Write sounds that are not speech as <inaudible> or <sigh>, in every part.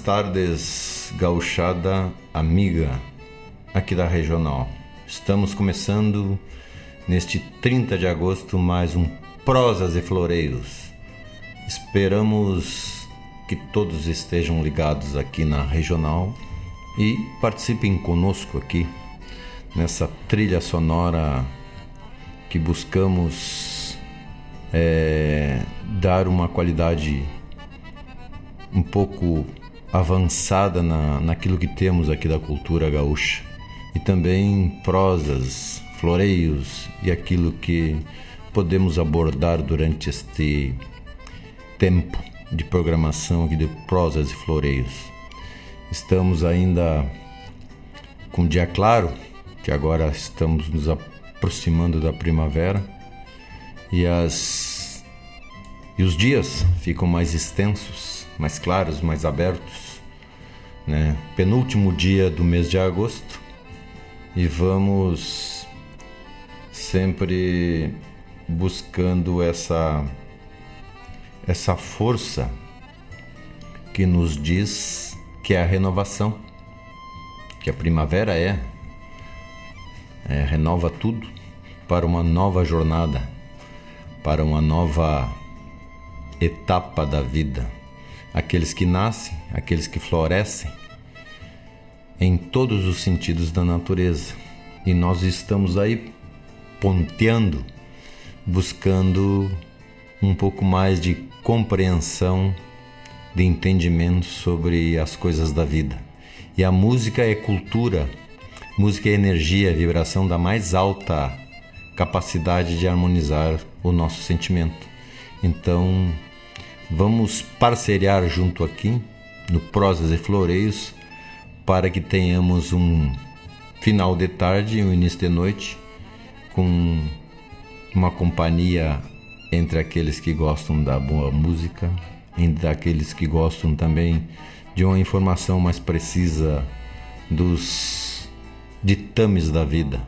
tardes, gauchada amiga aqui da Regional. Estamos começando neste 30 de agosto mais um Prosas e Floreios. Esperamos que todos estejam ligados aqui na Regional e participem conosco aqui nessa trilha sonora que buscamos é, dar uma qualidade um pouco avançada na, naquilo que temos aqui da cultura gaúcha. E também prosas, floreios e aquilo que podemos abordar durante este tempo de programação aqui de prosas e floreios. Estamos ainda com dia claro, que agora estamos nos aproximando da primavera e as e os dias ficam mais extensos mais claros, mais abertos. Né? Penúltimo dia do mês de agosto e vamos sempre buscando essa essa força que nos diz que é a renovação, que a primavera é, é renova tudo para uma nova jornada, para uma nova etapa da vida aqueles que nascem, aqueles que florescem, em todos os sentidos da natureza. E nós estamos aí ponteando, buscando um pouco mais de compreensão, de entendimento sobre as coisas da vida. E a música é cultura, música é energia, vibração da mais alta capacidade de harmonizar o nosso sentimento. Então, Vamos parceriar junto aqui no Prosas e Floreios para que tenhamos um final de tarde e um início de noite com uma companhia entre aqueles que gostam da boa música e daqueles que gostam também de uma informação mais precisa dos ditames da vida,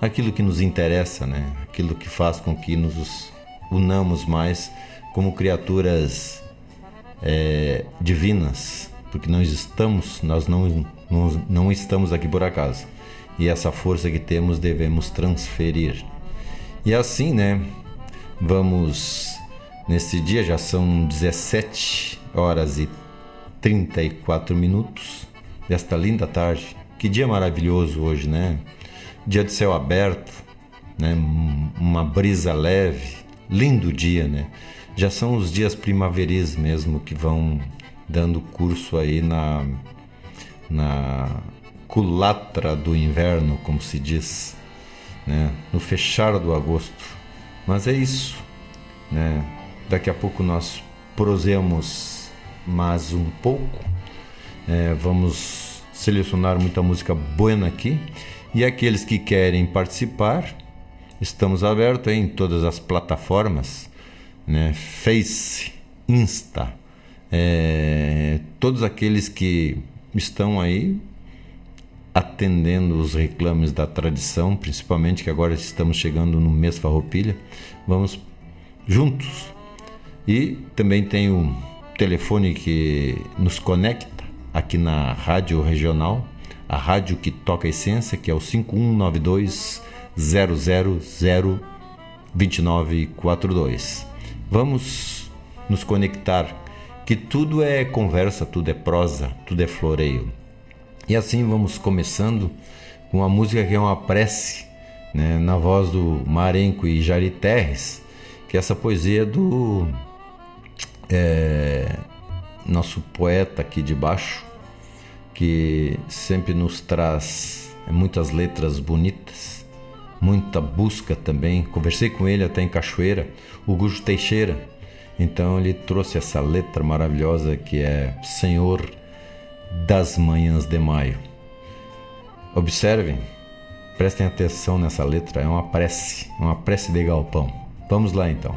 aquilo que nos interessa, né? Aquilo que faz com que nos unamos mais como criaturas é, divinas, porque nós estamos, nós não, não, não estamos aqui por acaso. E essa força que temos devemos transferir. E assim, né? Vamos nesse dia já são 17 horas e 34 minutos desta linda tarde. Que dia maravilhoso hoje, né? Dia de céu aberto, né? Uma brisa leve, lindo dia, né? Já são os dias primaveris mesmo que vão dando curso aí na, na culatra do inverno, como se diz, né? no fechar do agosto. Mas é isso, né? Daqui a pouco nós prosemos mais um pouco, é, vamos selecionar muita música buena aqui e aqueles que querem participar, estamos abertos em todas as plataformas né? Face, Insta, é, todos aqueles que estão aí atendendo os reclames da tradição, principalmente que agora estamos chegando no mês farroupilha, vamos juntos. E também tem o telefone que nos conecta aqui na rádio regional, a rádio que toca a essência, que é o 5192 0002942. Vamos nos conectar, que tudo é conversa, tudo é prosa, tudo é floreio. E assim vamos começando com uma música que é uma prece, né, na voz do Marenco e Jari Terres, que é essa poesia do é, nosso poeta aqui de baixo, que sempre nos traz muitas letras bonitas, muita busca também. Conversei com ele até em Cachoeira, o Gujo Teixeira. Então ele trouxe essa letra maravilhosa que é Senhor das Manhãs de Maio. Observem, prestem atenção nessa letra, é uma prece, uma prece de galpão. Vamos lá então.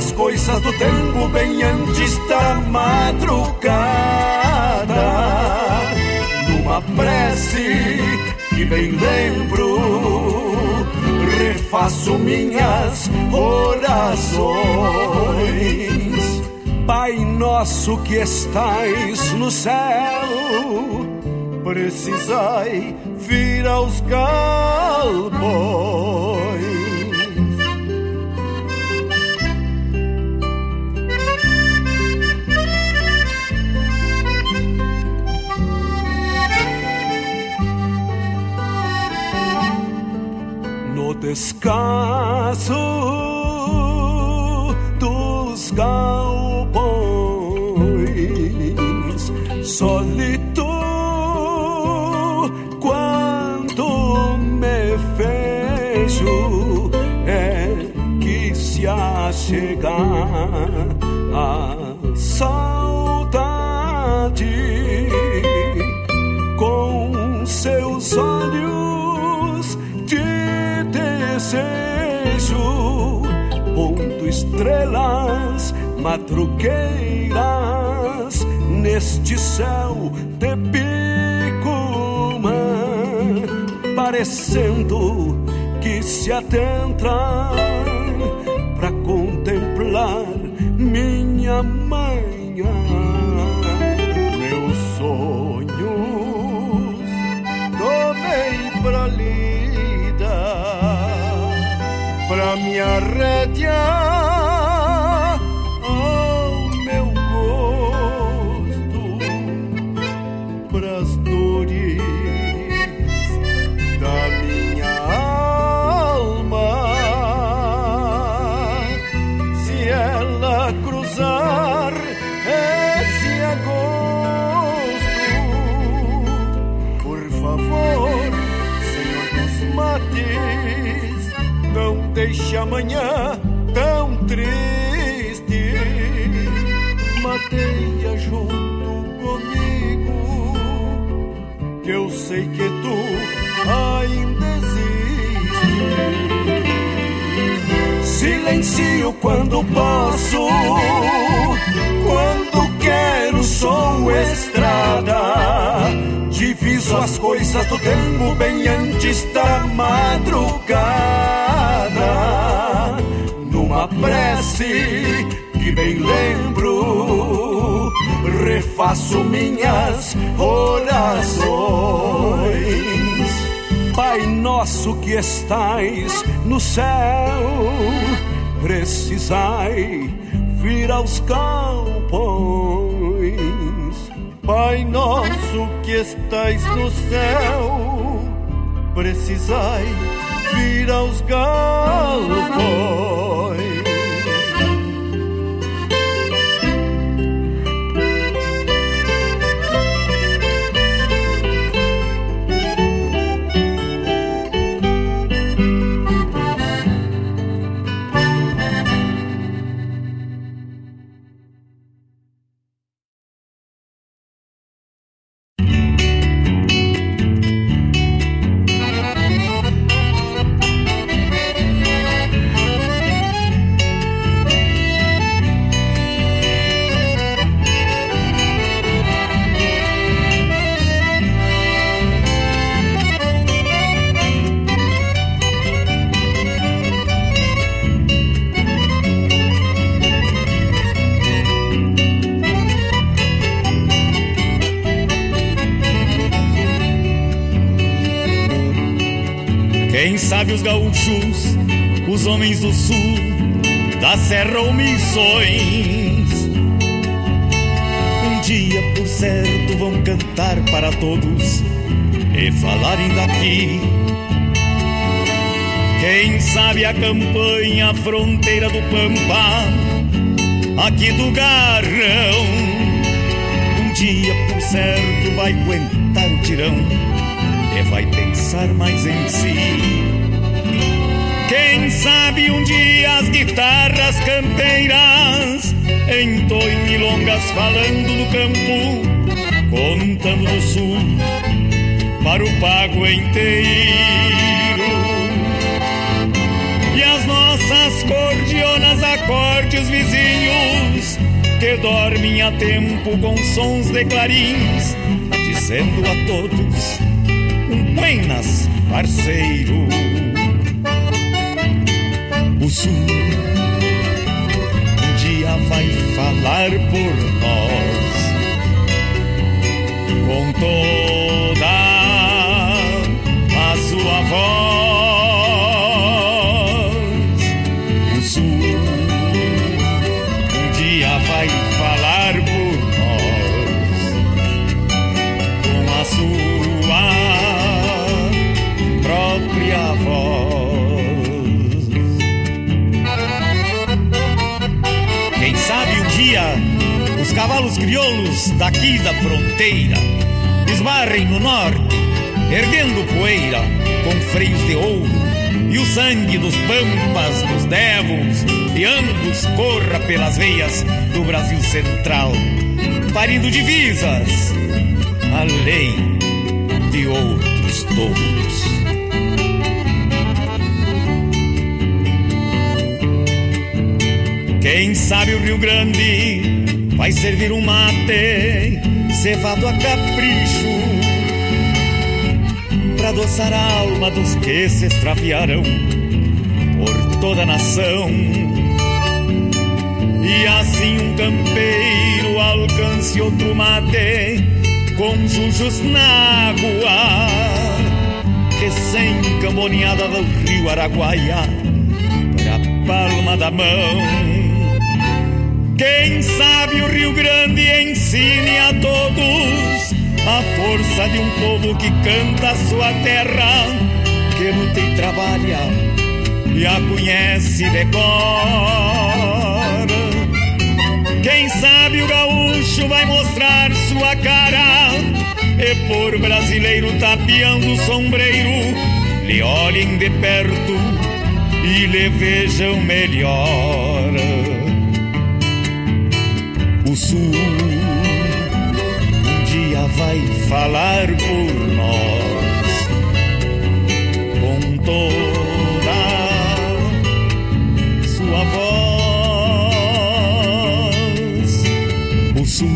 as coisas do tempo bem antes da madrugada. Numa prece que bem lembro, refaço minhas orações. Pai nosso que estais no céu, precisai vir aos galpões descaso dos galpões, solito quando me vejo é que se a chegar a saudade estrelas, madrugueiras neste céu de picuma, parecendo que se adentra para contemplar minha manhã. Meus sonhos tomei pra lida pra me arrediar Silencio quando posso, quando quero sou estrada. Diviso as coisas do tempo bem antes da madrugada. Numa prece que bem lembro, refaço minhas orações. Pai nosso que estais no céu, precisai vir aos campos. Pai nosso que estais no céu, precisai vir aos galpões. A campanha, a fronteira do Pampa, aqui do Garrão. Um dia, por certo, vai aguentar o tirão e vai pensar mais em si. Quem sabe um dia as guitarras campeiras entoem milongas falando do campo, contando do sul para o pago inteiro. Cordionas acorde os vizinhos que dormem a tempo com sons de clarins, dizendo a todos um buenas parceiro. O sul um dia vai falar por nós com toda crioulos daqui da fronteira esbarrem no norte, erguendo poeira com freios de ouro, e o sangue dos pampas, dos devos e ambos corra pelas veias do Brasil Central, parindo divisas além de outros touros. Quem sabe o Rio Grande vai servir um mate cevado a capricho para adoçar a alma dos que se extraviaram por toda a nação. E assim um campeiro alcance outro mate com jujos na água, recém-camboneada do rio Araguaia, pra palma da mão. Quem sabe o Rio Grande ensine a todos a força de um povo que canta a sua terra, que luta e trabalha e a conhece de cor. Quem sabe o gaúcho vai mostrar sua cara e por brasileiro tapeando o sombreiro lhe olhem de perto e lhe vejam melhor. Sul um dia vai falar por nós com toda sua voz. O sul,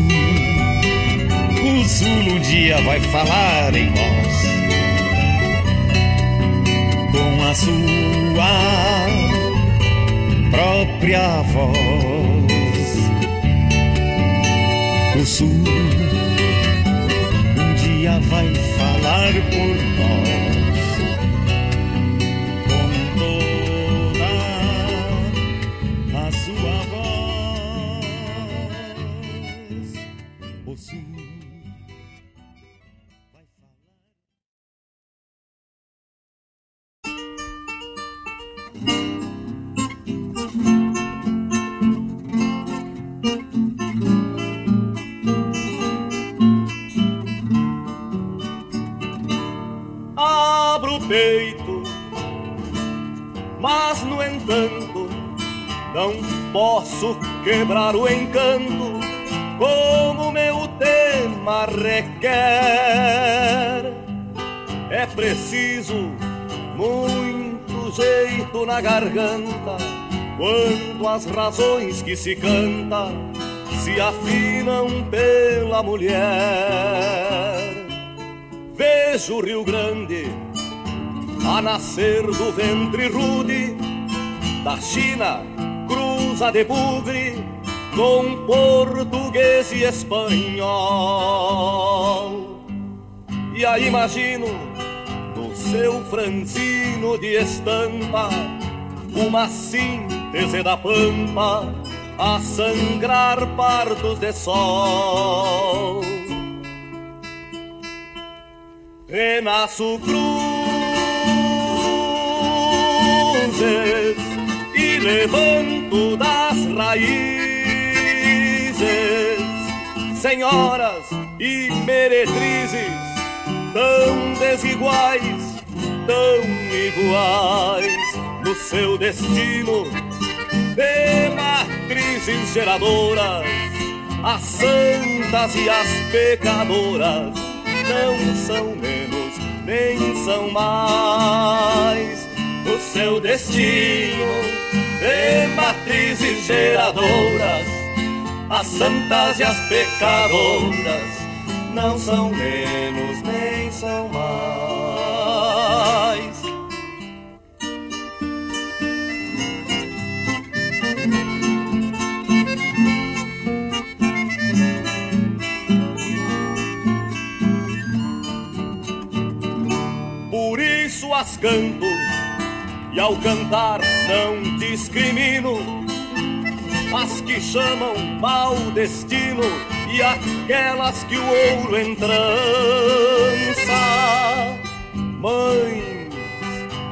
o sul um dia vai falar em nós com a sua própria voz. Um dia vai falar por nós quebrar o encanto como meu tema requer. É preciso muito jeito na garganta quando as razões que se canta se afinam pela mulher. Vejo o Rio Grande a nascer do ventre rude da China, cruza de bugre com português e espanhol. E aí imagino no seu franzino de estampa uma síntese da pampa a sangrar pardos de sol. Renasço cruzes e levanto das raízes, senhoras e meretrizes, tão desiguais, tão iguais no seu destino. De matrizes geradoras, as santas e as pecadoras não são menos nem são mais. O seu destino de matrizes geradoras as santas e as pecadoras não são menos nem são mais. Por isso as canto e ao cantar não discrimino as que chamam mau destino e aquelas que o ouro entrança. Mães,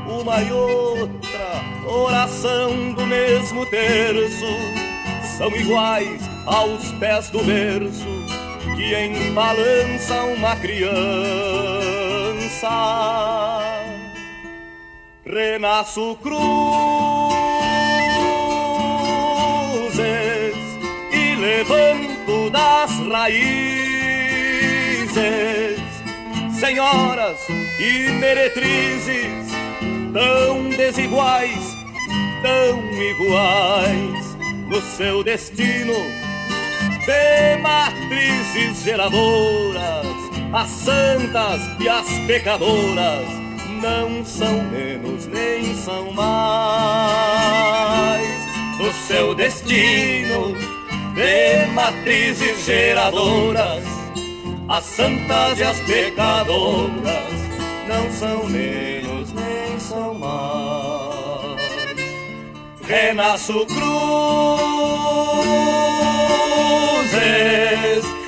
uma e outra oração do mesmo terço são iguais aos pés do verso que embalança uma criança. Renasço cruzes levanto das raízes, senhoras e meretrizes, tão desiguais, tão iguais no seu destino. De matrizes geradoras, as santas e as pecadoras não são menos nem são mais. Do seu destino de matrizes geradoras, as santas e as pecadoras não são menos nem são mais. Renasço cruzes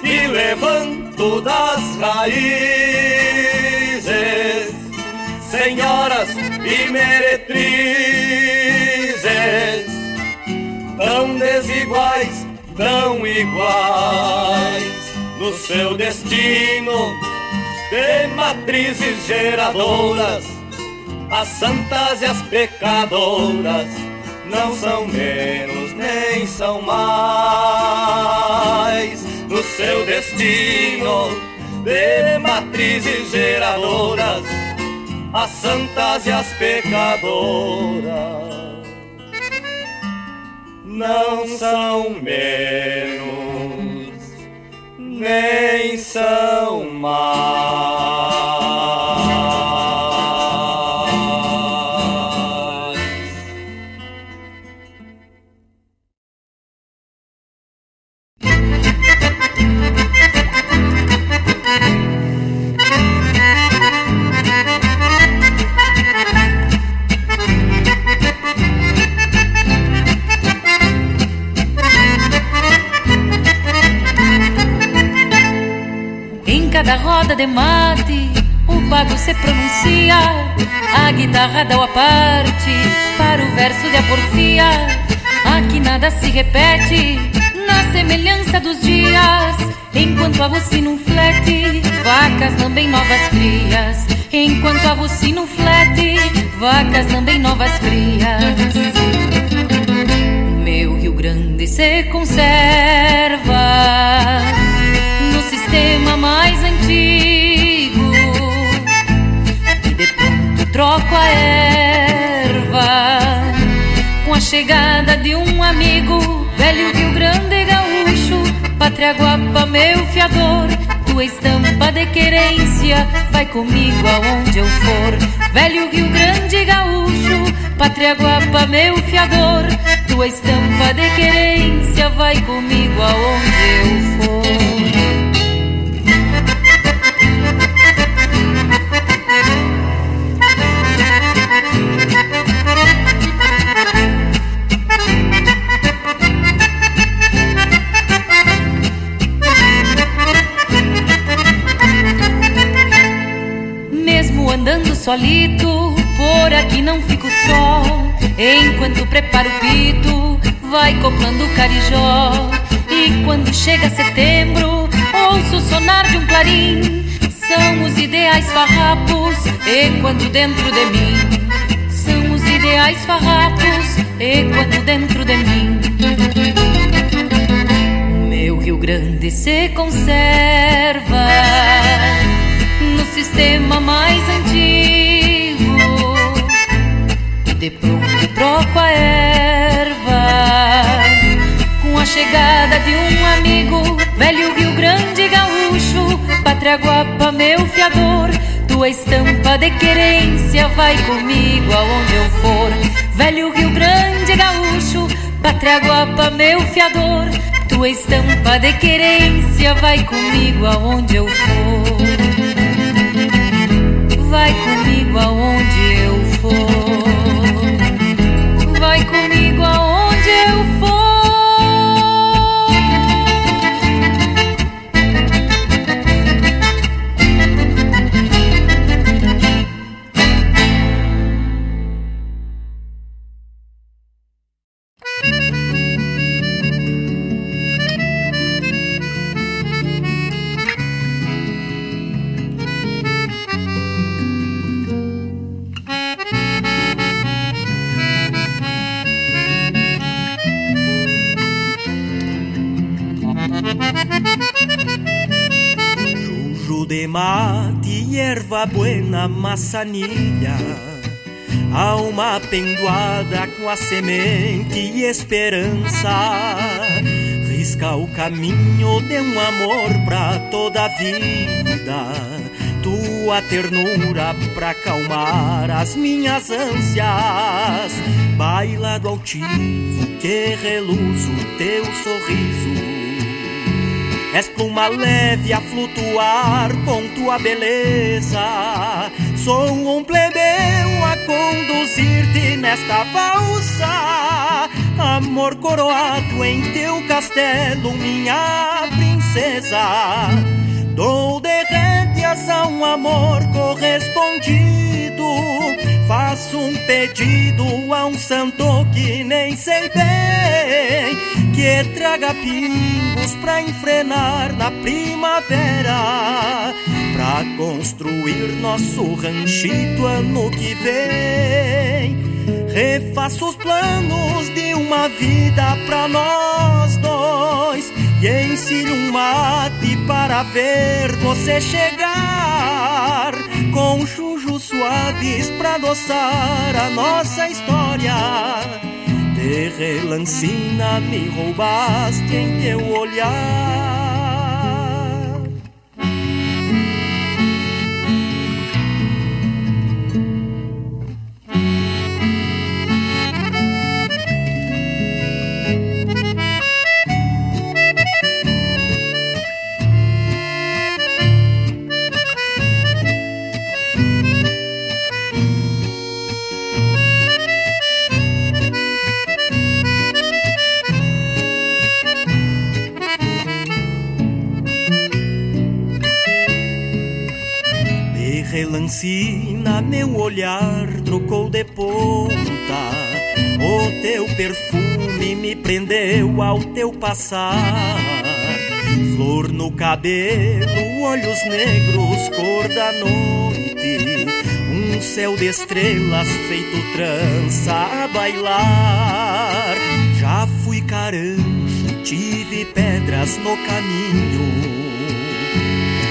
e levanto das raízes, senhoras e meretrizes, tão desiguais, tão iguais no seu destino de matrizes geradoras. As santas e as pecadoras não são menos nem são mais. No seu destino de matrizes geradoras, as santas e as pecadoras não são menos nem são mais. Cada roda de mate, o pago se pronuncia, a guitarra dá a parte para o verso de a porfia. Aqui nada se repete, na semelhança dos dias, enquanto a bucina um flete, vacas também novas crias. Enquanto a bucina um flete, vacas também novas crias. Meu Rio Grande se conserva sistema mais antigo. E de pronto troco a erva Com a chegada de um amigo Velho Rio Grande Gaúcho Pátria Guapa, meu fiador Tua estampa de querência Vai comigo aonde eu for. Velho Rio Grande Gaúcho Pátria Guapa, meu fiador Tua estampa de querência Vai comigo aonde eu for andando solito, por aqui não fico só. Enquanto preparo o pito, vai coplando o carijó. E quando chega setembro, ouço o sonar de um clarim. São os ideais farrapos, e quando dentro de mim. São os ideais farrapos, e quando dentro de mim. Meu Rio Grande se conserva sistema mais antigo. De pronto troco a erva com a chegada de um amigo, velho Rio Grande gaúcho, pátria guapa, meu fiador. Tua estampa de querência vai comigo aonde eu for. Velho Rio Grande gaúcho, pátria guapa, meu fiador. Tua estampa de querência vai comigo aonde eu for vai comigo aonde eu for. Buena maçanilha, alma pendoada com a semente e esperança, risca o caminho de um amor pra toda a vida, tua ternura pra acalmar as minhas ânsias, baila do altivo que reluz o teu sorriso És pluma leve a flutuar com tua beleza. Sou um plebeu a conduzir-te nesta valsa. Amor coroado em teu castelo, minha princesa. Dou de rédeas a um amor correspondido. Faço um pedido a um santo que nem sei bem que traga pingos pra enfrenar na primavera, pra construir nosso ranchito ano que vem. Refaço os planos de uma vida pra nós dois e ensino um mate para ver você chegar com chujos suaves pra adoçar a nossa história. De relancina me roubaste em teu olhar. Ensina meu olhar trocou de ponta. O teu perfume me prendeu ao teu passar. Flor no cabelo, olhos negros, cor da noite. Um céu de estrelas feito trança a bailar. Já fui caranjo, tive pedras no caminho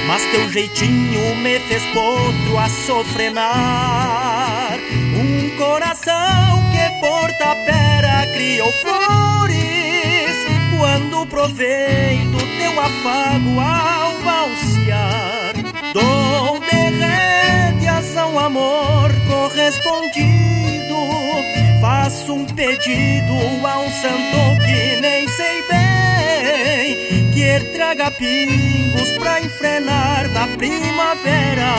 mas teu jeitinho me fez potro a sofrenar. Um coração que por tapera criou flores, quando provei do teu afago ao valsear. Dou de rédeas ao amor correspondido, faço um pedido a um santo traga pingos pra enfrenar na primavera,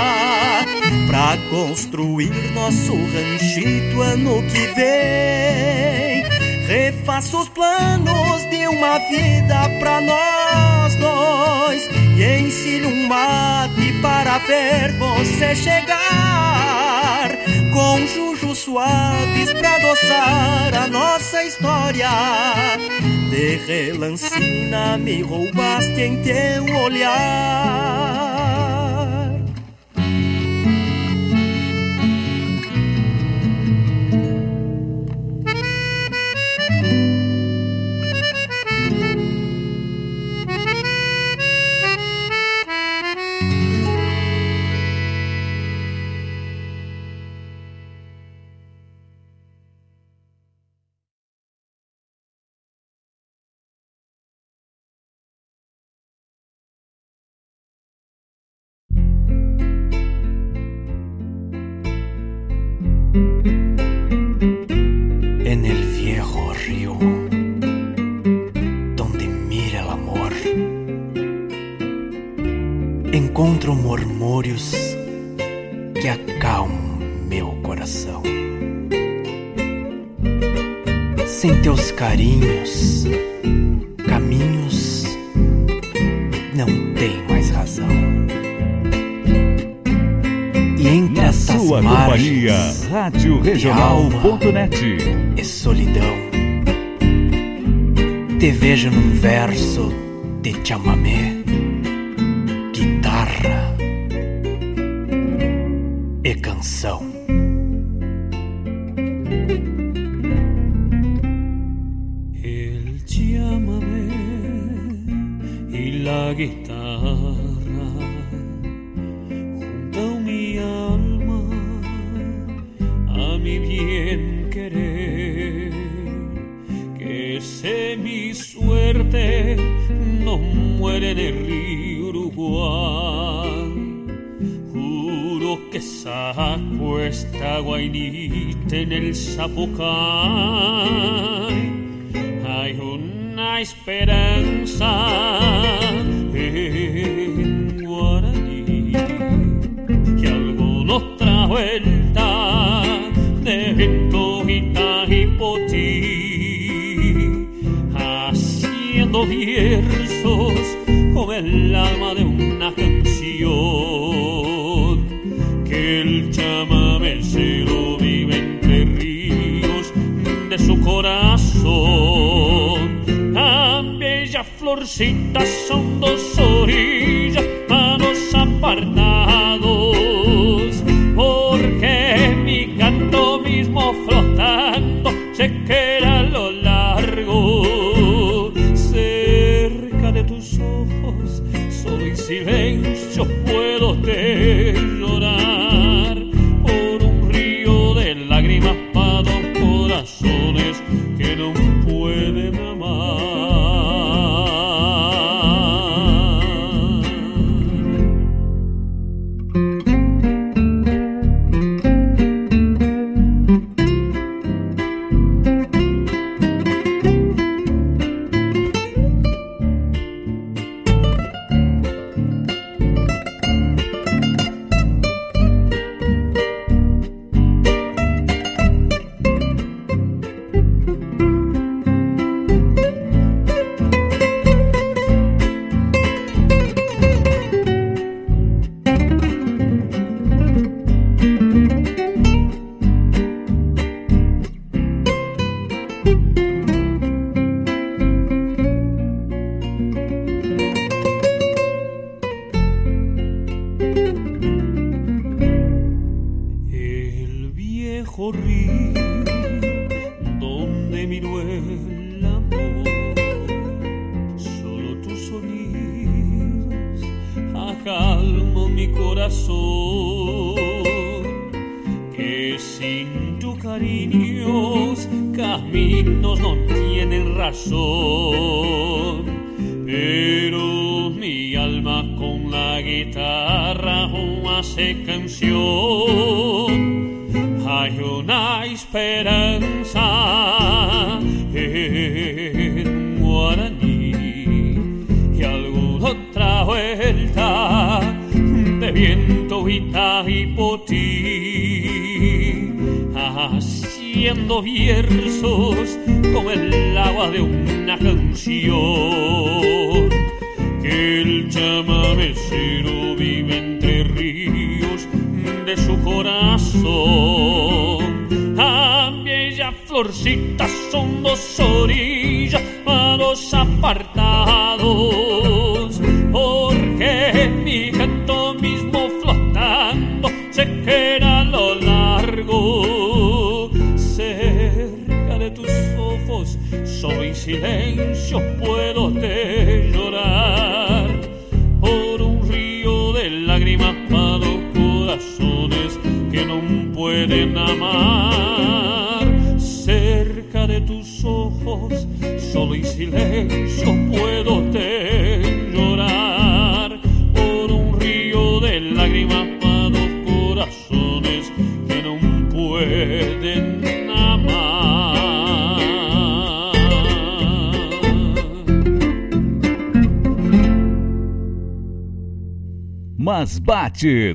pra construir nosso ranchito ano que vem. Refaço os planos de uma vida pra nós dois e ensino um mate para ver você chegar com jujos suaves pra adoçar a nossa história de relancina me roubaste em teu olhar. Regional.net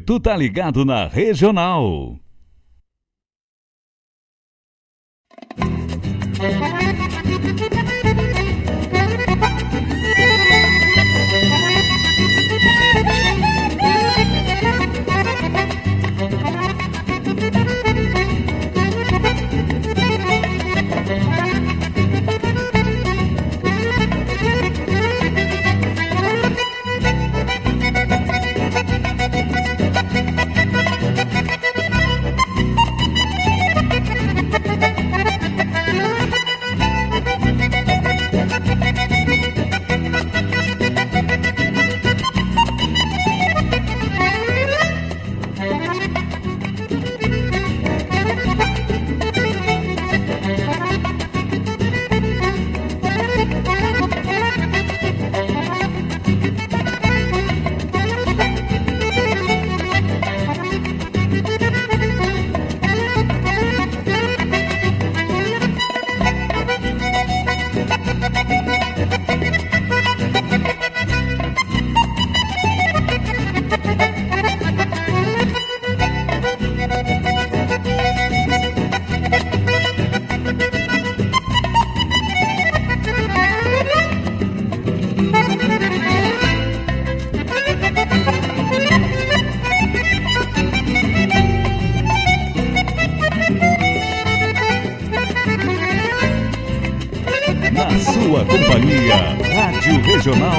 tu tá ligado na Regional.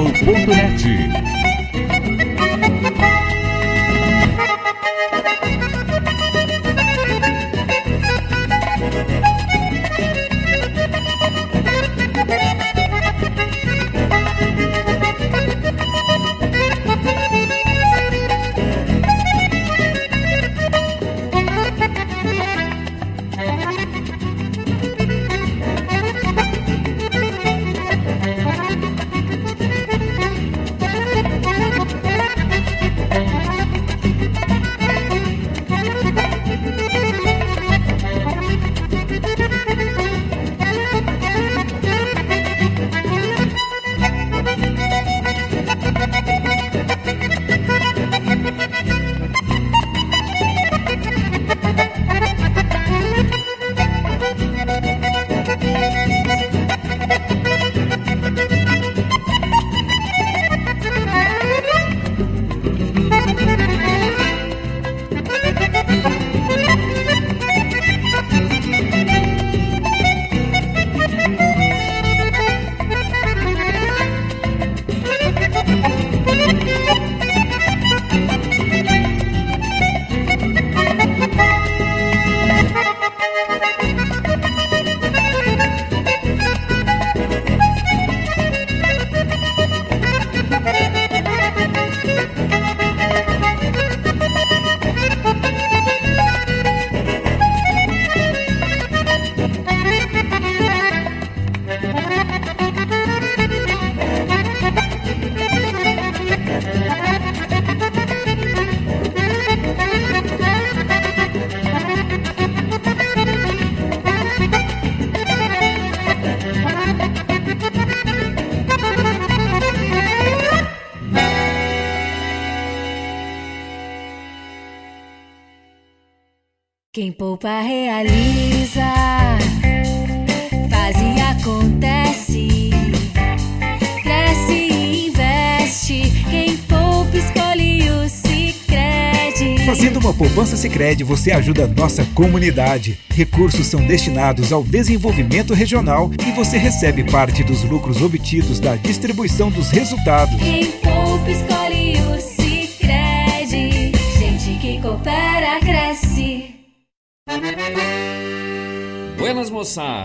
Jornal.net. poupa realiza, faz e acontece, cresce e investe. Quem poupa escolhe o Sicredi. Fazendo uma poupança Sicredi, você ajuda a nossa comunidade. Recursos são destinados ao desenvolvimento regional e você recebe parte dos lucros obtidos da distribuição dos resultados. Quem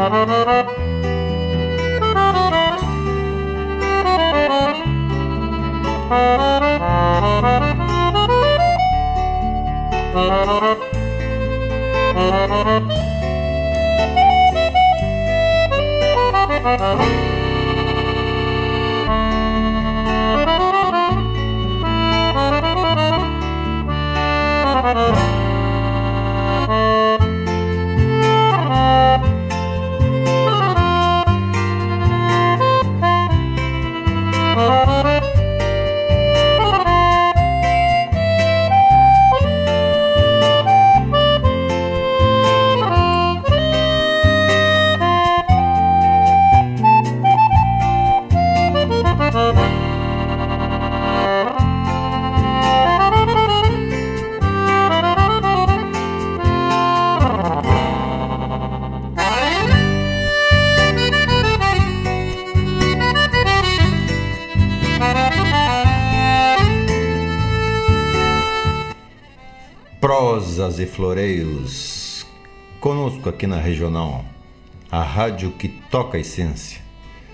Boa. Prosas e floreios. Conosco aqui na Regional, a rádio que toca a essência.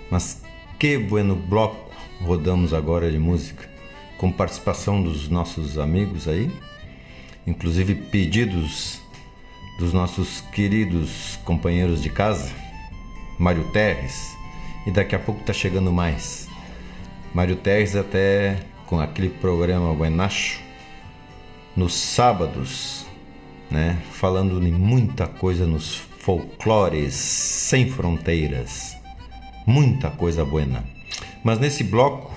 Mas que bueno bloco rodamos agora de música, com participação dos nossos amigos aí, inclusive pedidos dos nossos queridos companheiros de casa, Mário Terres, e daqui a pouco tá chegando mais. Mário Terres até com aquele programa Buenacho, nos sábados, né, falando de muita coisa nos folclores sem fronteiras, muita coisa buena. Mas nesse bloco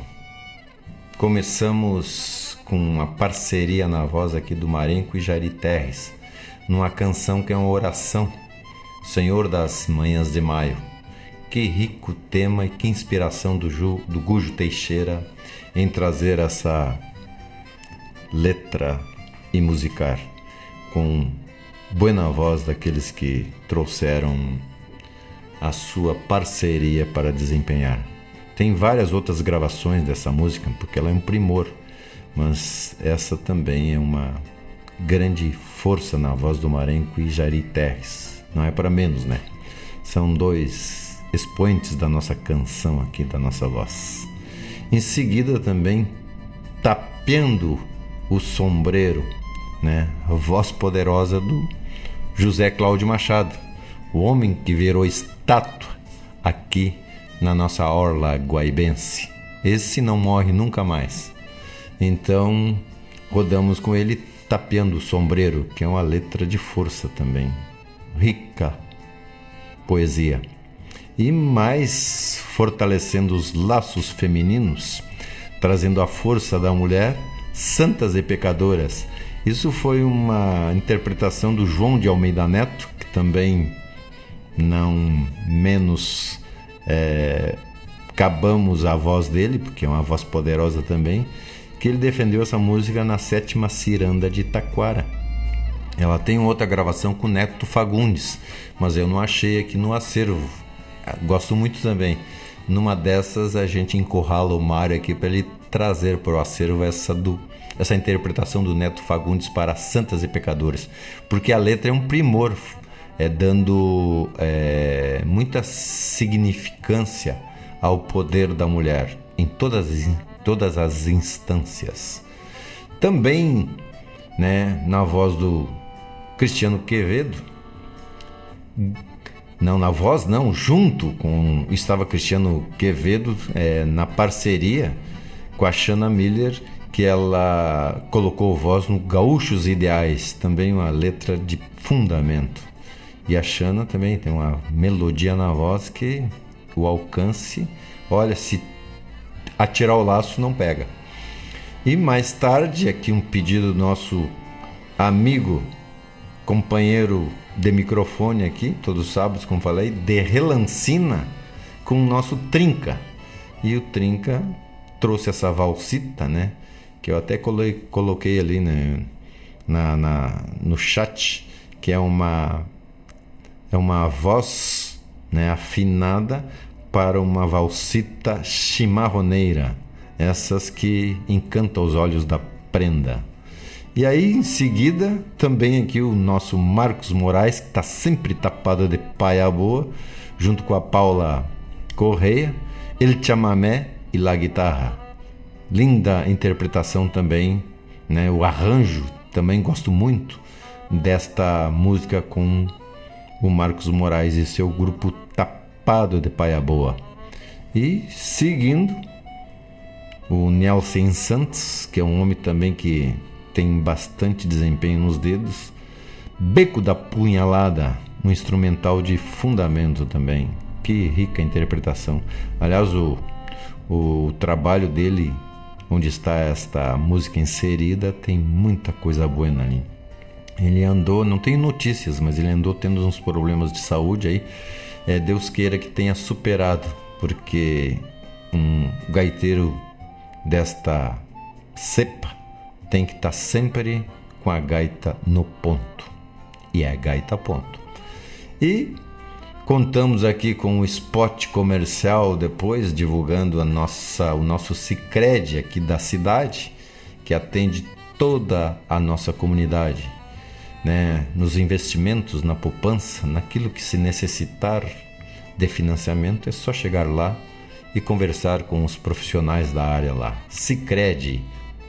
começamos com uma parceria na voz aqui do Marenco e Jari Terres, numa canção que é uma oração, Senhor das Manhãs de Maio. Que rico tema e que inspiração do, Ju, do Gujo Teixeira em trazer essa letra e musicar com buena voz daqueles que trouxeram a sua parceria para desempenhar. Tem várias outras gravações dessa música, porque ela é um primor, mas essa também é uma grande força na voz do Marenco e Jari Terres. Não é para menos, né? São dois expoentes da nossa canção aqui, da nossa voz. Em seguida também, tapeando o sombreiro, né? A voz poderosa do José Cláudio Machado, o homem que virou estátua aqui na nossa orla guaibense. Esse não morre nunca mais. Então, rodamos com ele Tapeando o Sombreiro, que é uma letra de força também. Rica poesia. E mais fortalecendo os laços femininos, trazendo a força da mulher, santas e pecadoras. Isso foi uma interpretação do João de Almeida Neto, que também não menos é, cabamos a voz dele, porque é uma voz poderosa também, que ele defendeu essa música na sétima ciranda de Taquara. Ela tem outra gravação com Neto Fagundes, mas eu não achei aqui no acervo. Ah, gosto muito também. Numa dessas a gente encurrala o Mário aqui para ele trazer para o acervo essa do essa interpretação do Neto Fagundes para Santas e Pecadores, porque a letra é um primor, é dando é, muita significância ao poder da mulher em todas todas as instâncias. Também, né, na voz do Cristiano Quevedo, não na voz não, junto com estava Cristiano Quevedo é, na parceria com a Shanna Miller, que ela colocou voz no Gaúchos Ideais, também uma letra de fundamento. E a Shanna também tem uma melodia na voz que o alcance, olha, se atirar o laço não pega. E mais tarde, aqui um pedido do nosso amigo, companheiro de microfone aqui, todos os sábados, como falei, de relancina com o nosso Trinca. E o Trinca trouxe essa valsita, né? Que eu até coloquei, ali né? na, na, no chat, que é uma, é uma voz né? afinada para uma valsita chimarroneira, essas que encantam os olhos da prenda. E aí, em seguida, também aqui o nosso Marcos Moraes, que está sempre tapado de paia boa, junto com a Paula Correia, El Chamamé e La Guitarra. Linda interpretação também, né? o arranjo, também gosto muito desta música com o Marcos Moraes e seu grupo Tapado de Paia Boa. E seguindo, o Nelson Santos, que é um homem também que tem bastante desempenho nos dedos. Beco da Punhalada, um instrumental de fundamento também. Que rica interpretação. Aliás, o, o trabalho dele, onde está esta música inserida, tem muita coisa boa ali. Ele andou, não tem notícias, mas ele andou tendo uns problemas de saúde aí. É, Deus queira que tenha superado, porque um gaiteiro desta cepa tem que estar tá sempre com a gaita no ponto. E é gaita ponto. E contamos aqui com o spot comercial depois divulgando a nossa o nosso Sicredi aqui da cidade, que atende toda a nossa comunidade, né, nos investimentos, na poupança, naquilo que se necessitar de financiamento, é só chegar lá e conversar com os profissionais da área lá. Sicredi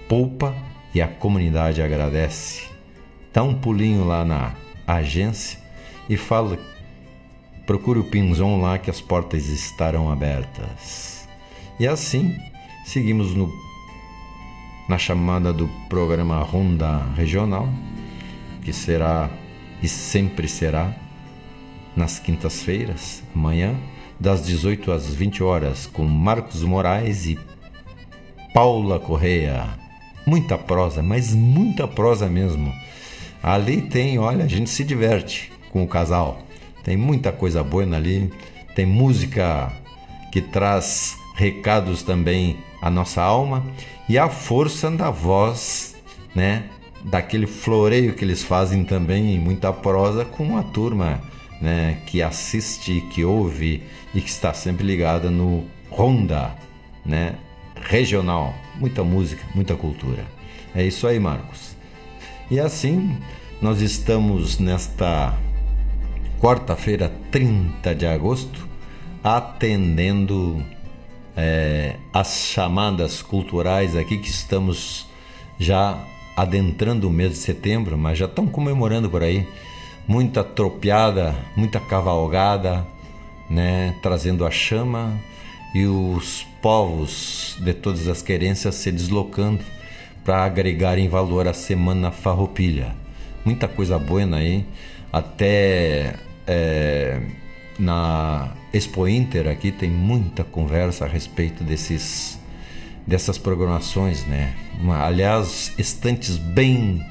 poupa e a comunidade agradece. Dá um pulinho lá na agência e fala, procure o Pinzon lá que as portas estarão abertas. E assim seguimos no, na chamada do programa Ronda Regional, que será e sempre será nas quintas-feiras, amanhã, das 18 às 20 horas, com Marcos Moraes e Paula Correia. Muita prosa, mas muita prosa mesmo. Ali tem, olha, a gente se diverte com o casal. Tem muita coisa boa ali, tem música que traz recados também à nossa alma e a força da voz, né? Daquele floreio que eles fazem também muita prosa com a turma, né? Que assiste, que ouve e que está sempre ligada no Ronda, né? Regional, muita música, muita cultura. É isso aí, Marcos. E assim, nós estamos nesta quarta-feira, 30 de agosto, atendendo é, as chamadas culturais aqui que estamos já adentrando o mês de setembro, mas já estão comemorando por aí. Muita tropiada, muita cavalgada, né, trazendo a chama e os povos de todas as querências se deslocando para agregarem valor à semana farroupilha. Muita coisa boa aí, até é, na Expo Inter aqui tem muita conversa a respeito desses dessas programações, né? Aliás, estantes bem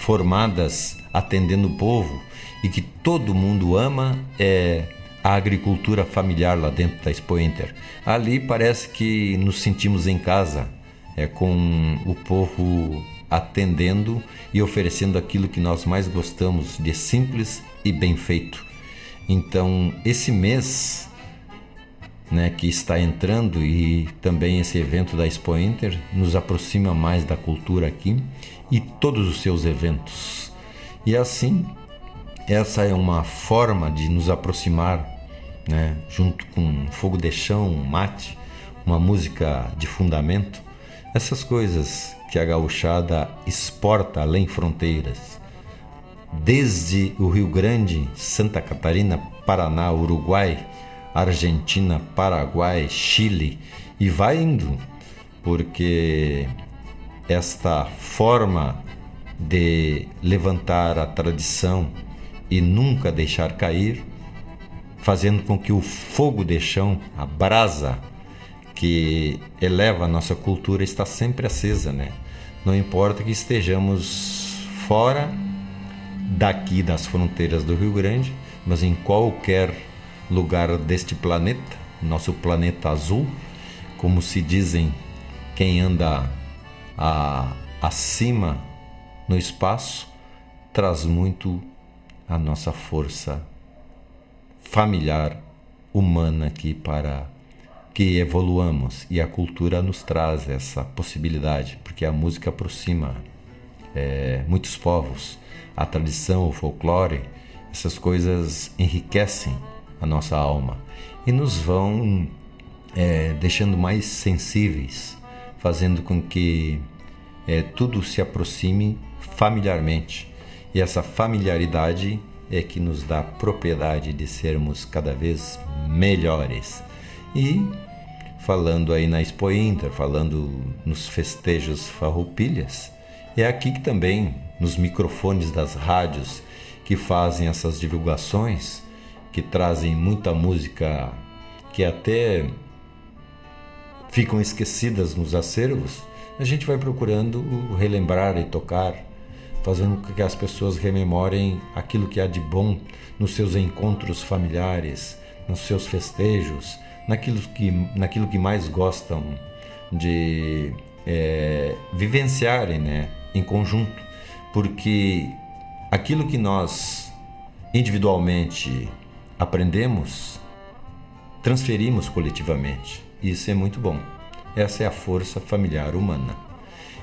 formadas atendendo o povo e que todo mundo ama é a agricultura familiar lá dentro da Expo Inter. Ali parece que nos sentimos em casa, é com o povo atendendo e oferecendo aquilo que nós mais gostamos de simples e bem feito. Então, esse mês né, que está entrando e também esse evento da Expo Inter nos aproxima mais da cultura aqui e todos os seus eventos. E assim, essa é uma forma de nos aproximar né? junto com fogo de chão, mate, uma música de fundamento, essas coisas que a gauchada exporta além fronteiras. Desde o Rio Grande, Santa Catarina, Paraná, Uruguai, Argentina, Paraguai, Chile e vai indo, porque esta forma de levantar a tradição e nunca deixar cair fazendo com que o fogo de chão, a brasa que eleva a nossa cultura está sempre acesa, né? Não importa que estejamos fora daqui das fronteiras do Rio Grande, mas em qualquer lugar deste planeta, nosso planeta azul, como se dizem quem anda a, acima no espaço, traz muito a nossa força familiar, humana aqui para que evoluamos. E a cultura nos traz essa possibilidade, porque a música aproxima é, muitos povos, a tradição, o folclore, essas coisas enriquecem a nossa alma e nos vão é, deixando mais sensíveis, fazendo com que é, tudo se aproxime familiarmente e essa familiaridade é que nos dá propriedade de sermos cada vez melhores. E falando aí na Expo Inter, falando nos festejos farroupilhas, é aqui que também nos microfones das rádios que fazem essas divulgações, que trazem muita música que até ficam esquecidas nos acervos, a gente vai procurando relembrar e tocar fazendo com que as pessoas rememorem aquilo que há de bom nos seus encontros familiares, nos seus festejos, naquilo que, naquilo que mais gostam de é, vivenciarem né, em conjunto, porque aquilo que nós individualmente aprendemos, transferimos coletivamente. Isso é muito bom. Essa é a força familiar humana.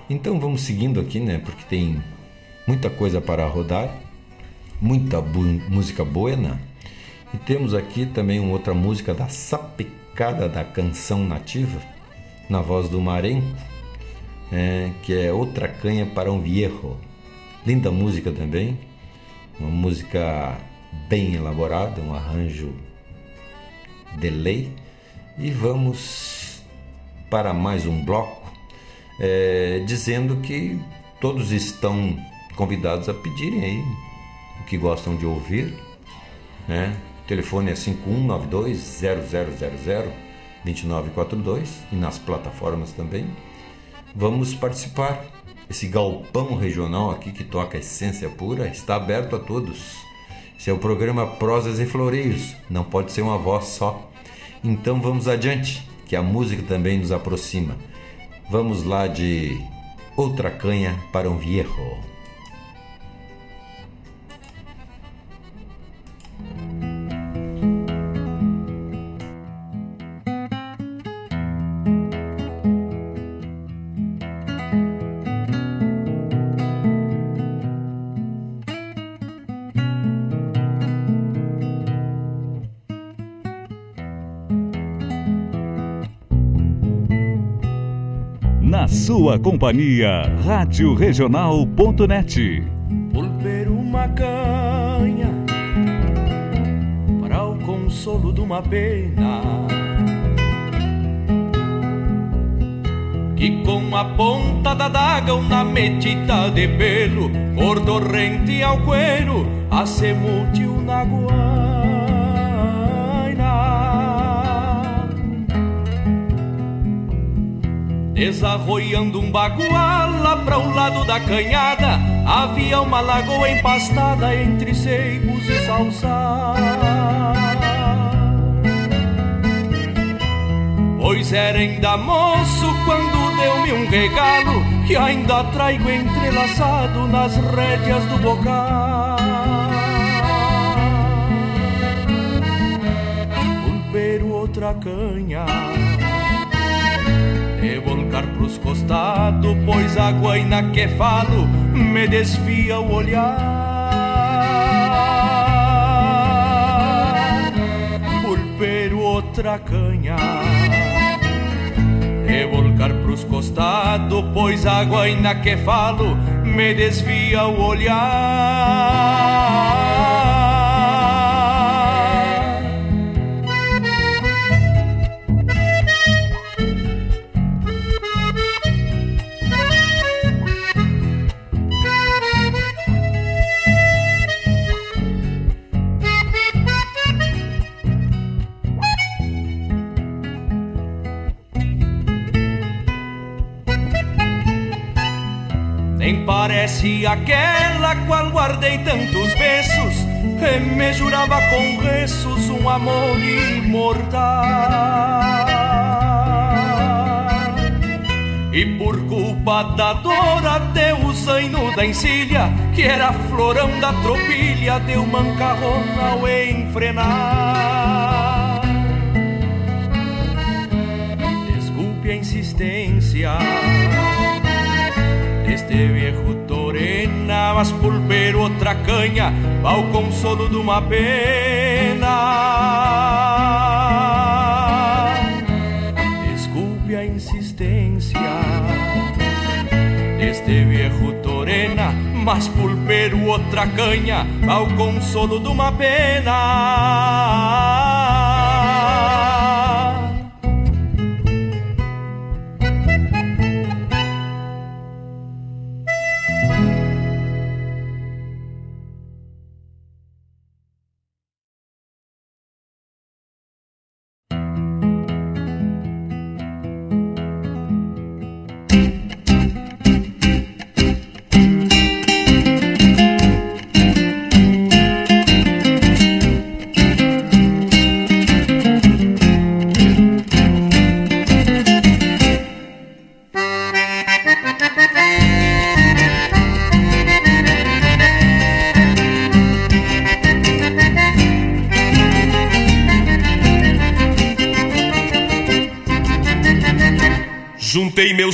Então vamos seguindo aqui, né? Porque tem muita coisa para rodar, muita música buena. E temos aqui também uma outra música da sapecada da canção nativa, na voz do Marenco, é, que é Outra Canha para um Viejo. Linda música também, uma música bem elaborada, um arranjo de lei. E vamos para mais um bloco, é, dizendo que todos estão convidados a pedirem aí o que gostam de ouvir, né? telefone é 5192-0000-2942 e nas plataformas também. Vamos participar. Esse galpão regional aqui que toca essência pura está aberto a todos. Esse é o programa Prosas e Floreios, não pode ser uma voz só. Então vamos adiante, que a música também nos aproxima. Vamos lá de Outra Canha para um Viejo. Sua companhia, Rádio Regional.net. Volver uma canha para o consolo de uma pena. Que com a ponta da daga uma metita de pelo, por rente ao cuero, o na Desarroiando um bagual lá para o lado da canhada Havia uma lagoa empastada entre seibos e salsar Pois era ainda moço quando deu-me um regalo Que ainda traigo entrelaçado nas rédeas do bocal. Pulpeiro outra canha e volcar pros costados, pois a guaina que falo me desfia o olhar. Pulpeiro outra canha e volcar pros costados, pois a guaina que falo me desvia o olhar. Parece aquela qual guardei tantos beijos E me jurava com ressos um amor imortal E por culpa da dor até o zaino da encilha Que era florão da tropilha Deu mancarrão ao enfrenar. Desculpe a insistência este viejo mas pulpero outra canha, ao consolo de uma pena. Desculpe a insistência este viejo torena, mas pulpero outra canha, ao consolo de uma pena.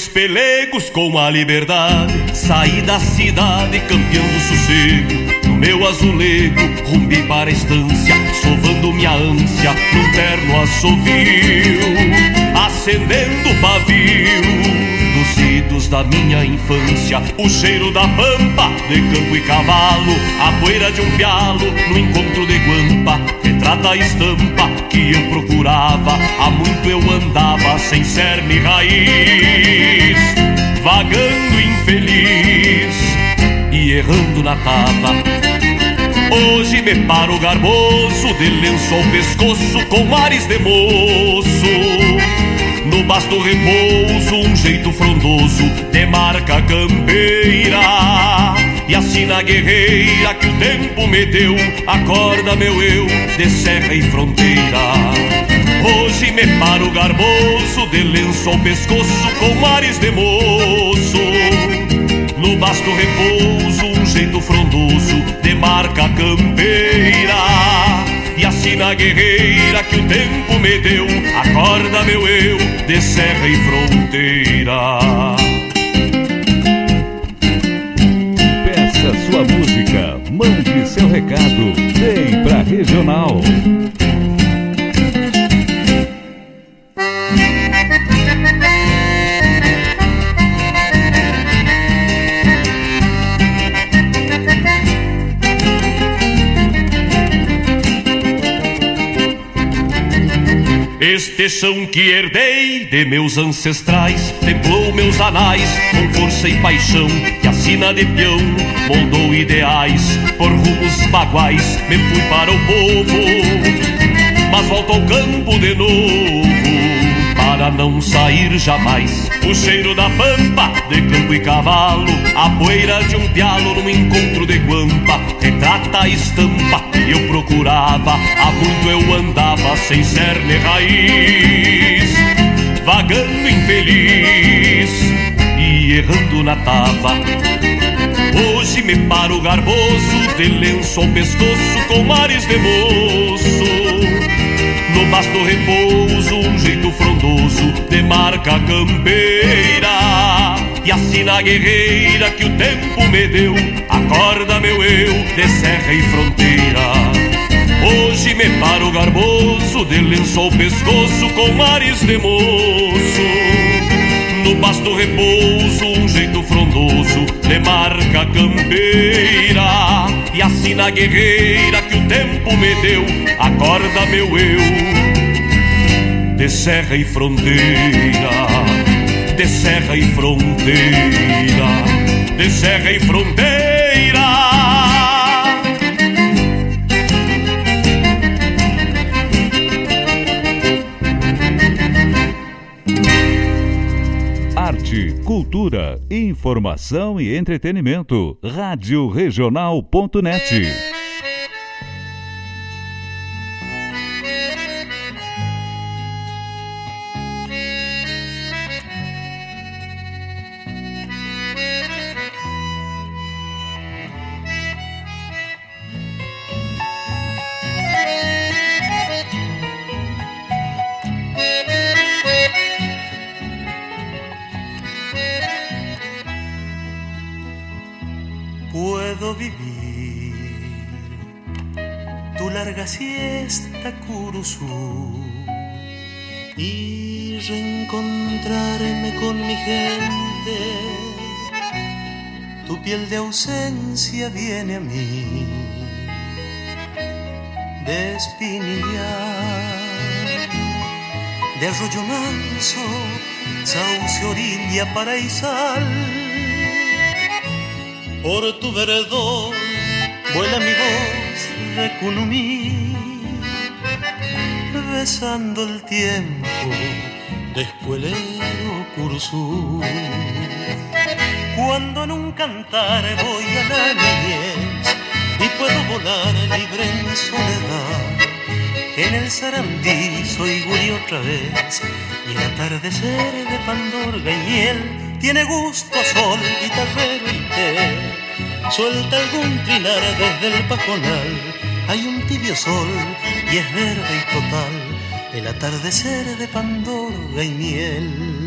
Pelegos com a liberdade. Saí da cidade campeando sossego. No meu azulego, rumbi para a estância, sovando minha ânsia num terno assovio, acendendo o pavio dos idos da minha infância. O cheiro da pampa, de campo e cavalo, a poeira de um pialo no encontro de guampa. Retrata a estampa que eu procurava, há muito eu andava sem cerne raiz, vagando infeliz e errando na tava Hoje me paro garboso, de lenço ao pescoço, com ares de moço. No basto repouso, um jeito frondoso, de marca campeira. E assim na guerreira que o tempo me deu, acorda meu eu, de serra e fronteira. Hoje me paro garboso, de lenço ao pescoço, com ares de moço. No basto repouso, um jeito frondoso, de marca campeira. E assim na guerreira que o tempo me deu, acorda meu eu, de serra e fronteira. Mande seu recado, vem pra Regional. Este chão que herdei de meus ancestrais Templou meus anais com força e paixão Que a sina de peão moldou ideais. Por rumos baguais me fui para o povo Mas volto ao campo de novo para não sair jamais. O cheiro da pampa, de campo e cavalo, a poeira de um pialo num encontro de guampa, retrata a estampa que eu procurava, há muito eu andava sem cerne raiz, vagando infeliz e errando na tava. Hoje me paro garboso, de lenço ao pescoço, com mares de moço no basto repouso, um jeito frondoso de marca campeira. E na guerreira que o tempo me deu, acorda meu eu de serra e fronteira. Hoje me paro garboso, de lenço ao pescoço, com mares de moço. No basto repouso, um jeito frondoso de marca campeira. E na guerreira que o tempo me deu, acorda meu eu, de serra e fronteira, de serra e fronteira, de serra e fronteira. Arte, cultura, informação e entretenimento. Rádio Regional.net. ausencia viene a mí, de espinillar, de arroyo manso, sauce, orilla, paraísal por tu verdor vuela mi voz de Kunumí, besando el tiempo de escuelero Curzú. Cuando en un cantar voy a la niñez y puedo volar libre en soledad, en el Sarandí soy Guri otra vez y el atardecer de Pandorga y miel tiene gusto a sol, guitarrero y té. Suelta algún trinar desde el pajonal, hay un tibio sol y es verde y total el atardecer de Pandorga y miel.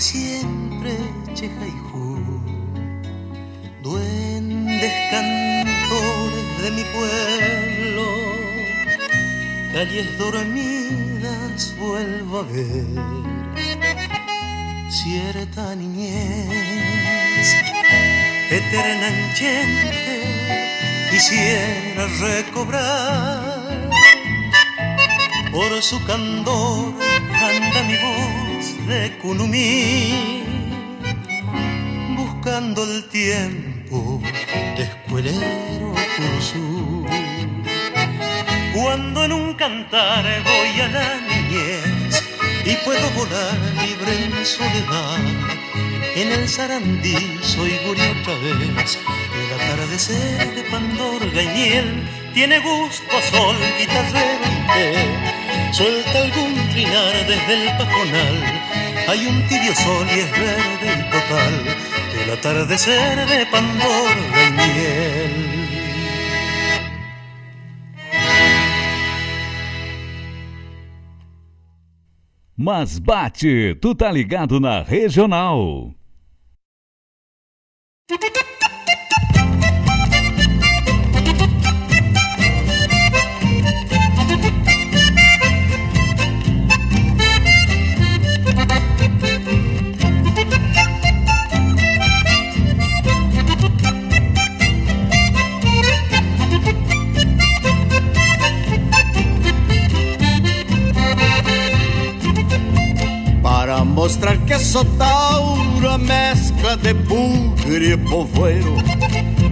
Siempre Chejaijú, duende grandes cantores de mi pueblo, calles dormidas vuelvo a ver. Cierta niñez, eterna enchente, quisiera recobrar. Por su candor anda mi voz de Kunumi buscando el tiempo de escuelero sur. Cuando en un cantar voy a la niñez y puedo volar libre en soledad, en el sarandí soy gurí otra vez. El atardecer de Pandorga y miel tiene gusto sol, guitarrero. Suelta algún trinar desde el pajonal. Hay un tibio sol y es verde y total el atardecer de Pandora y miel. Mas bate, tu tá ligado na regional. Mostrar que sou tauro, mescla de bugre e povoeiro.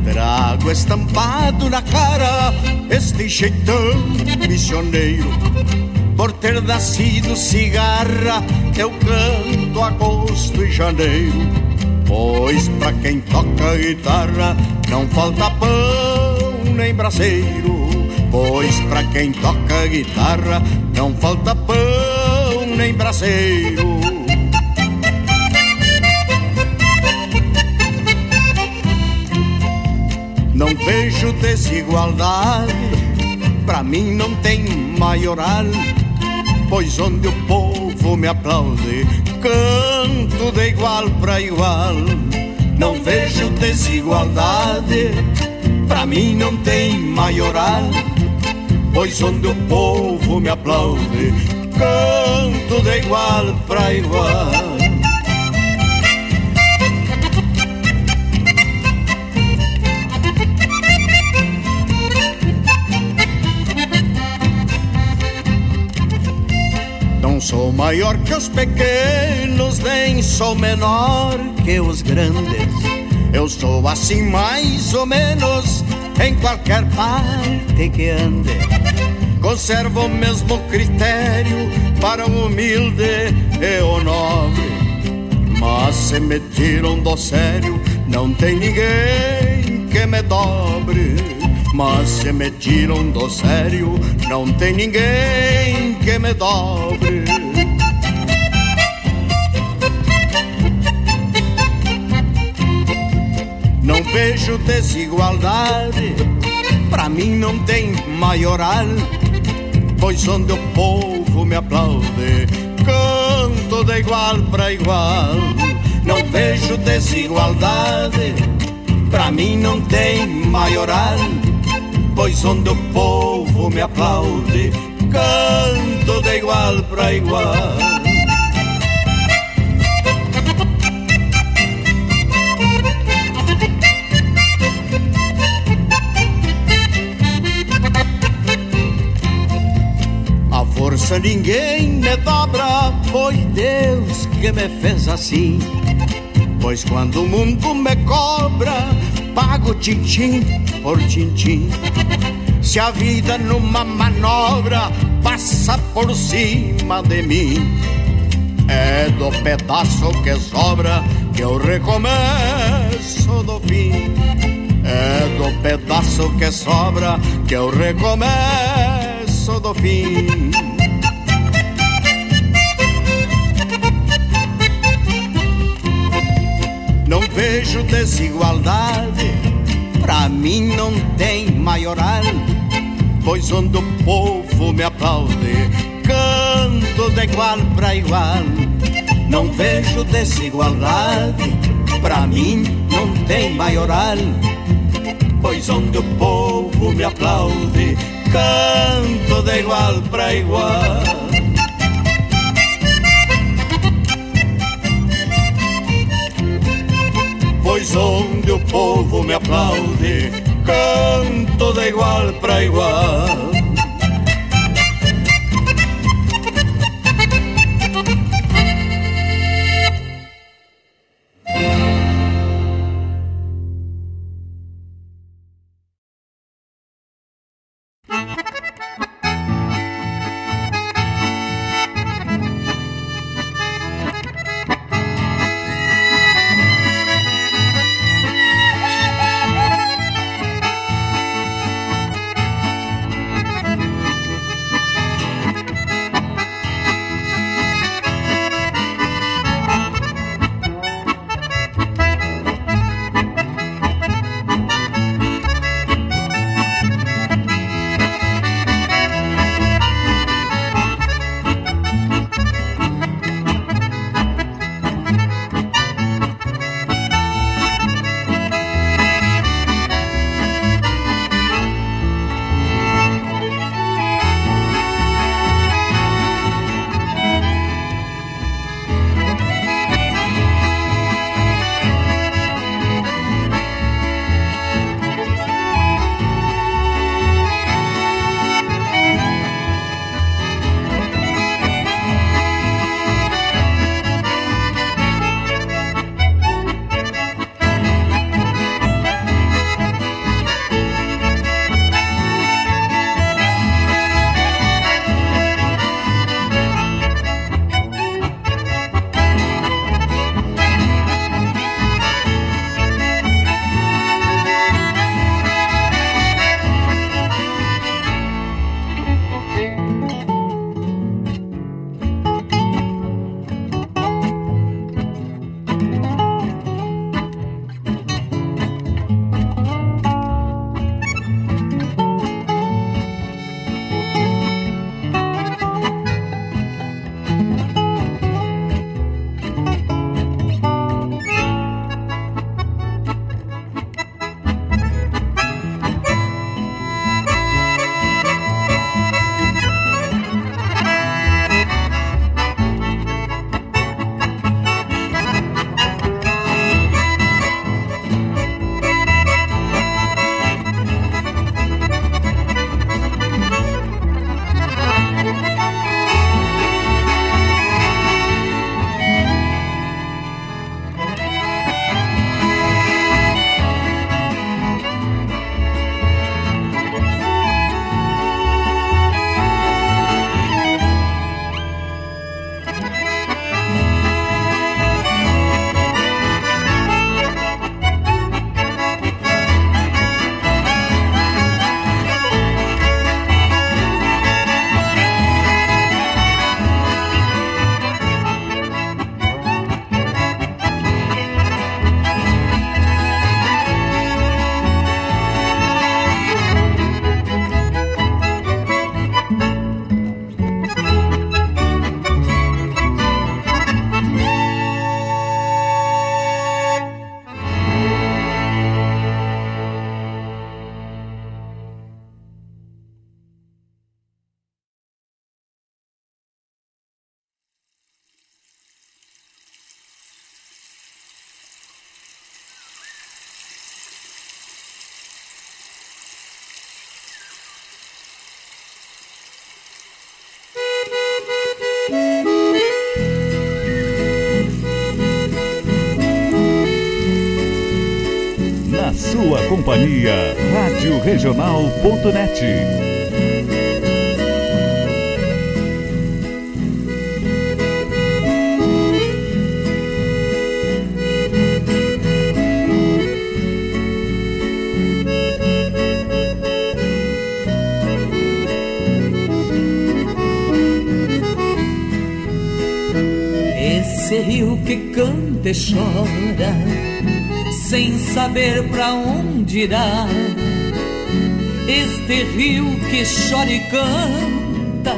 Trago estampado na cara este jeitão missioneiro. Por ter nascido cigarra, eu canto agosto e janeiro. Pois pra quem toca guitarra, não falta pão nem braseiro. Pois pra quem toca guitarra, não falta pão nem braseiro. Não vejo desigualdade, pra mim não tem maioral, pois onde o povo me aplaude, canto de igual pra igual. Não vejo desigualdade, pra mim não tem maioral, pois onde o povo me aplaude, canto de igual pra igual. Sou maior que os pequenos, nem sou menor que os grandes. Eu sou assim mais ou menos em qualquer parte que ande. Conservo o mesmo critério para o humilde e o nobre. Mas se me tiram do sério, não tem ninguém que me dobre. Mas se me tiram do sério, não tem ninguém que me dobre. Vejo desigualdade, pra mim não tem maioral, pois onde o povo me aplaude, canto de igual pra igual. Não vejo desigualdade, pra mim não tem maioral, pois onde o povo me aplaude, canto de igual para igual. Ninguém me dobra, foi Deus que me fez assim. Pois quando o mundo me cobra, pago tintim por tintim. Se a vida numa manobra passa por cima de mim, é do pedaço que sobra que eu recomeço do fim. É do pedaço que sobra que eu recomeço do fim. Vejo desigualdade, pra mim não tem maioral pois onde o povo me aplaude, canto de igual para igual. Não vejo desigualdade, pra mim não tem maioral, pois onde o povo me aplaude, canto de igual para igual. Pois onde o povo me aplaude, canto de igual para igual. Companhia radioregional.net. Esse rio que canta e chora sem saber para onde irá. Este rio que chora e canta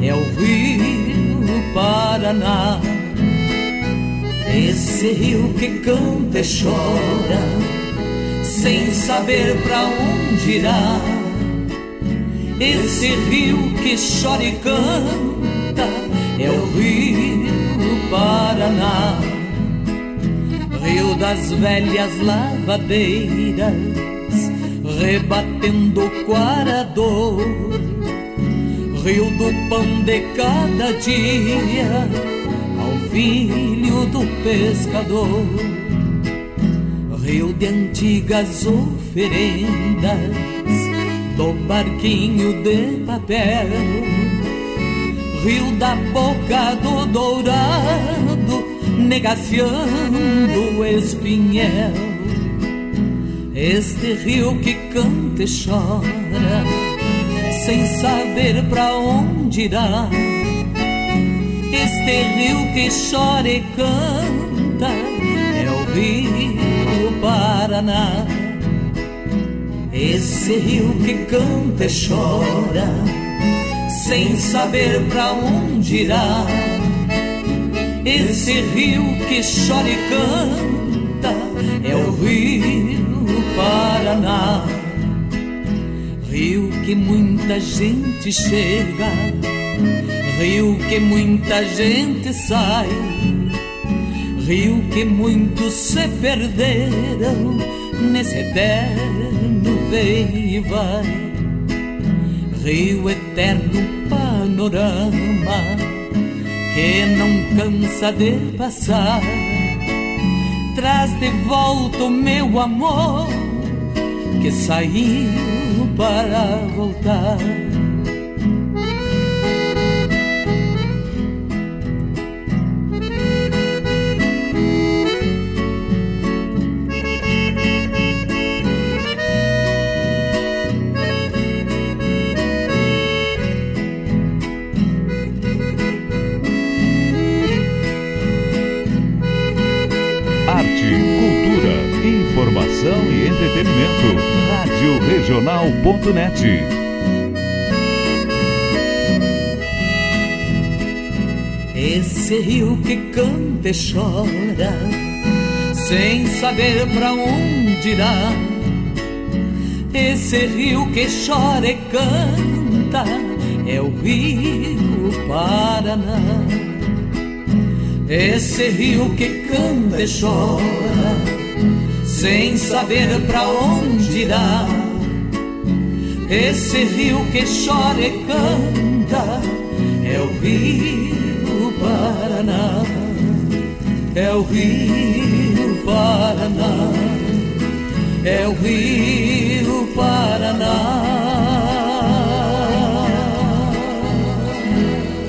é o rio Paraná. Esse rio que canta e chora, sem saber pra onde irá. Esse rio que chora e canta é o rio Paraná, das velhas lavadeiras, rebatendo o quarador, rio do pão de cada dia, ao filho do pescador. Rio de antigas oferendas do barquinho de papel, rio da boca do dourado, negaciando o espinhel. Este rio que canta e chora, sem saber pra onde irá. Este rio que chora e canta é o rio Paraná. Esse rio que canta e chora, sem saber pra onde irá. Esse rio que chora e canta é o rio Paraná. Rio que muita gente chega, rio que muita gente sai rio que muitos se perderam nesse eterno vem e vai. Rio eterno panorama que não cansa de passar. Traz de volta o meu amor que saiu para voltar. Esse rio que canta e chora, sem saber pra onde irá. Esse rio que chora e canta, é o rio Paraná. Esse rio que canta e chora sem saber pra onde irá. Esse rio que chora e canta é o rio Paraná, é o rio Paraná, é o rio Paraná.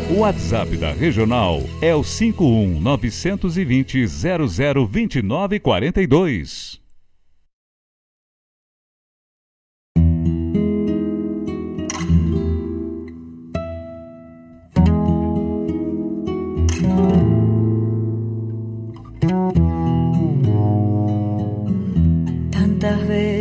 O WhatsApp da Regional é o 51 920 002942.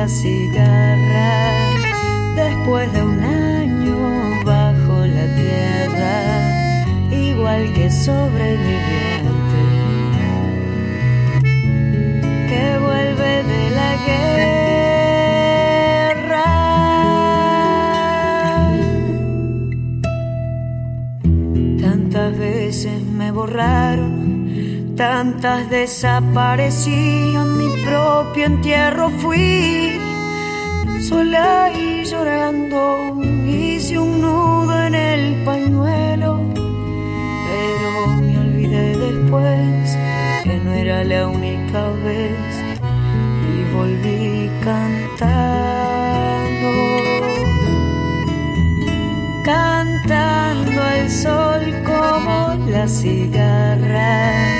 como la cigarra después de un año bajo la tierra, igual que sobreviviente que vuelve de la guerra. Tantas veces me borraron, tantas desaparecí, a mi propio entierro fui sola y llorando. Hice un nudo en el pañuelo, pero me olvidé después que no era la única vez y volví cantando. Cantando al sol como la cigarra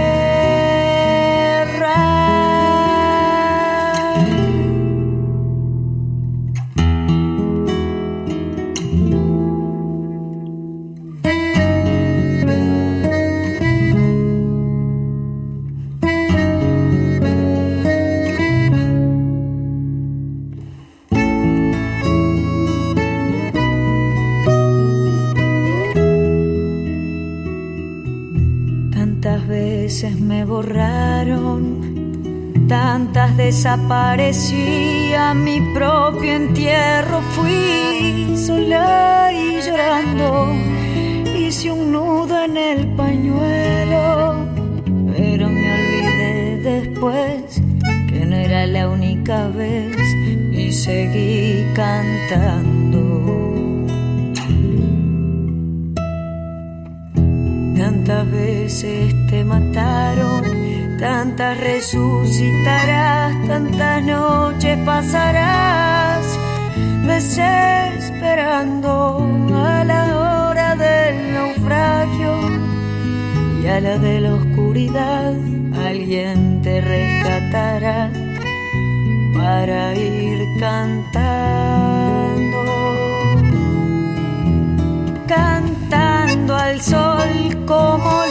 Tantas desaparecí a mi propio entierro, fui sola y llorando, hice un nudo en el pañuelo, pero me olvidé después que no era la única vez y seguí cantando. Tantas veces te mataron tantas resucitarás, tantas noches pasarás desesperando a la hora del naufragio y a la de la oscuridad alguien te rescatará para ir cantando, cantando al sol como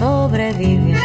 igual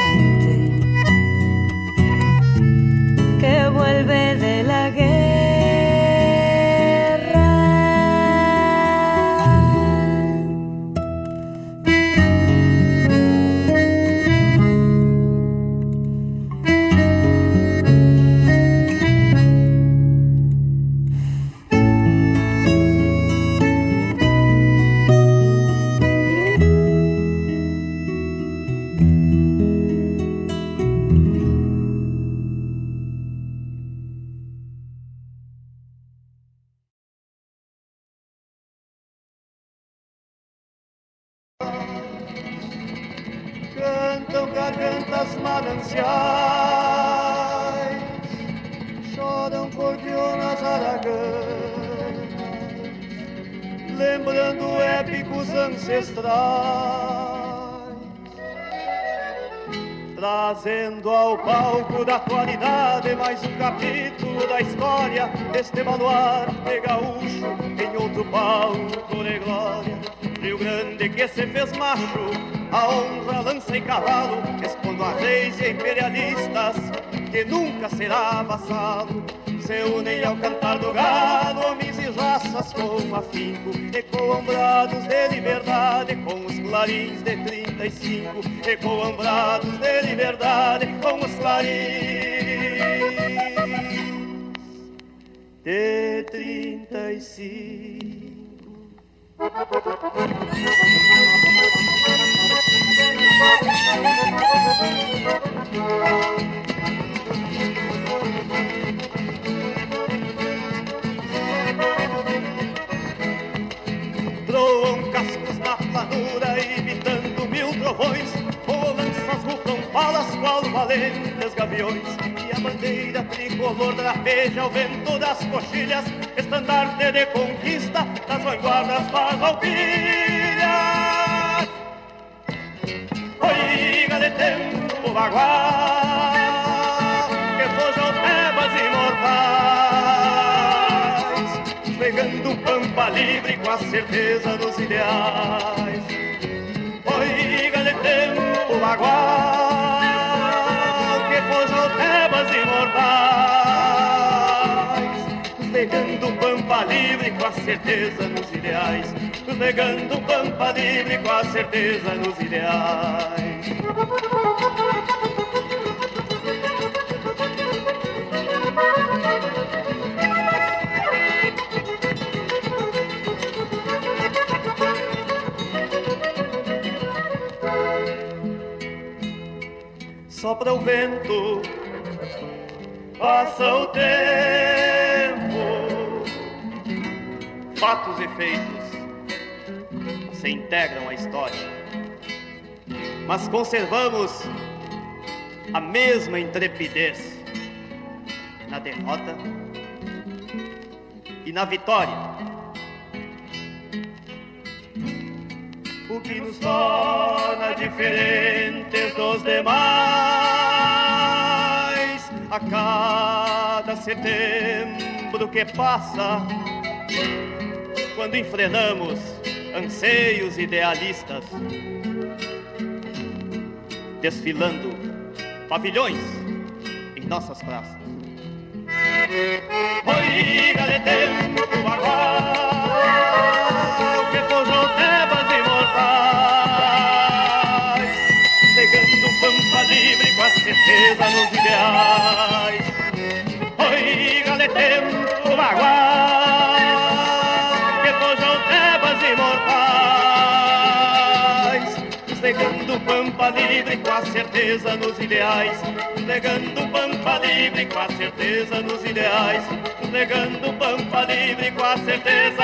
a honra lança em cavalo, expondo a reis e imperialistas que nunca será vassalo se unem ao cantar do gado, homens e raças com afinco, ecoambrados de liberdade com os clarins de 35, ecoambrados de liberdade com os clarins de 35. Troam cascos na planura imitando mil trovões Rufam balas qual valentes gaviões. E a bandeira tricolor drapeja ao vento das coxilhas Estandarte de conquista das vanguardas farroupilhas Oiga de tempo bagual um pampa livre com a certeza dos ideais. Oiga de tempo bagual Que foja os tebas imortais Pegando um pampa livre com a certeza nos ideais Regando um pampa livre com a certeza nos ideais sopra o vento, passa o tempo, fatos e feitos se integram à história, mas conservamos a mesma intrepidez na derrota e na vitória. O que nos torna diferentes dos demais a cada setembro que passa, quando enfrenamos anseios idealistas, desfilando pavilhões em nossas praças. Oiga de tempo bagual certeza nos ideais. Oiga de tempo bagual que forjou tebas imortais, negando pampa livre com a certeza nos ideais negando pampa livre com a certeza nos ideais, negando pampa livre com a certeza.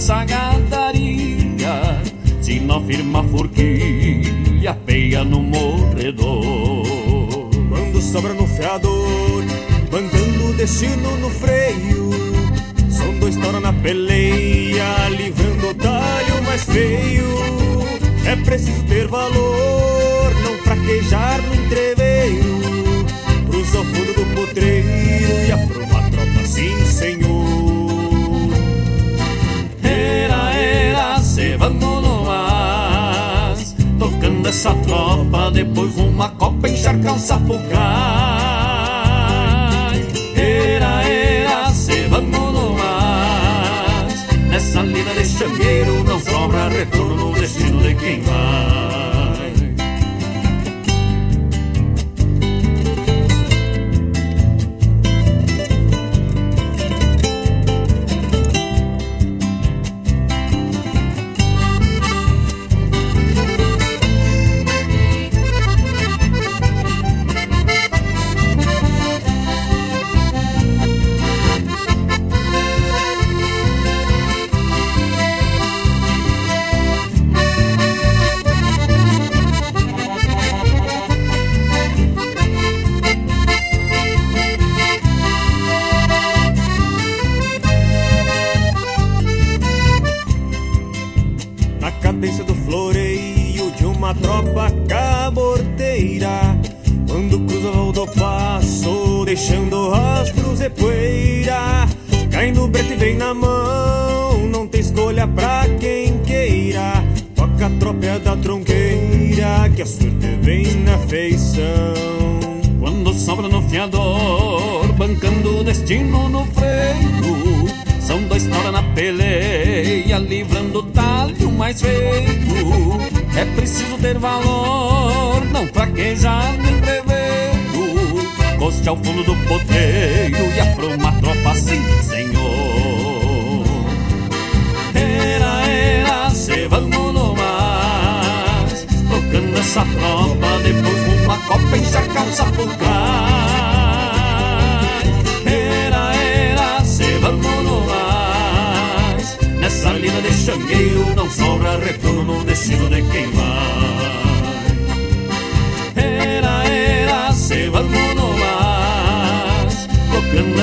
Por mais mansa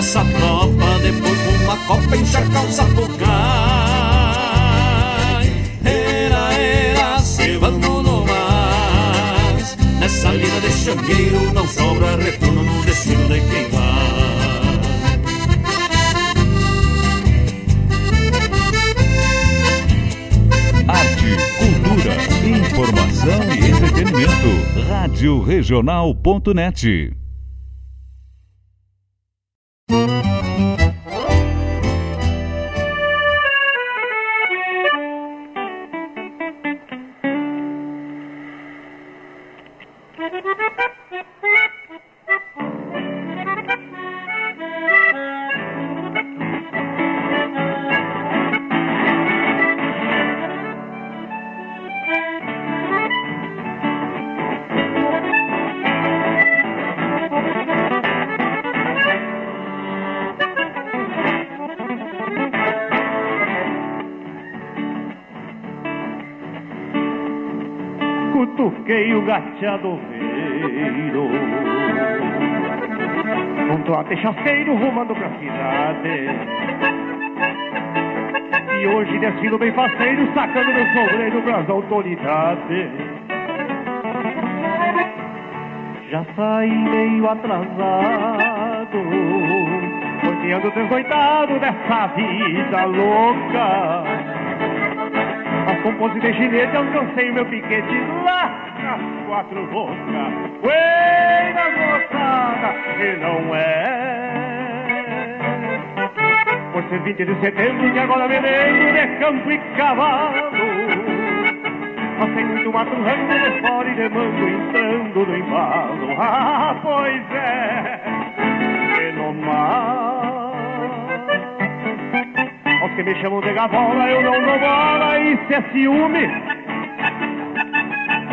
essa tropa, depois uma copa encharcar o sapucai. Era, era, se no mas, nessa lida de changueiro não sobra retorno no destino de quem vai. Informação e entretenimento. Rádio Regional.net. Cutuquei o gateadoveiro Um trote chasqueiro rumando pra cidade. E hoje desfilo bem faceiro Sacando meu sobreiro pras autoridades. Já saí meio atrasado Rodeando desnoitado dessa vida louca. Mas com de ginete alcancei o meu piquete lá quatro bocas Buenas moçada, e não é. Por ser 20 de setembro que agora me lembro de campo e cavalo. Mas tem muito mato rango de fora e de mango entrando no embalo. Ah, pois é, e no mar Aos que me chamam de gavola eu não dou bola se é ciúme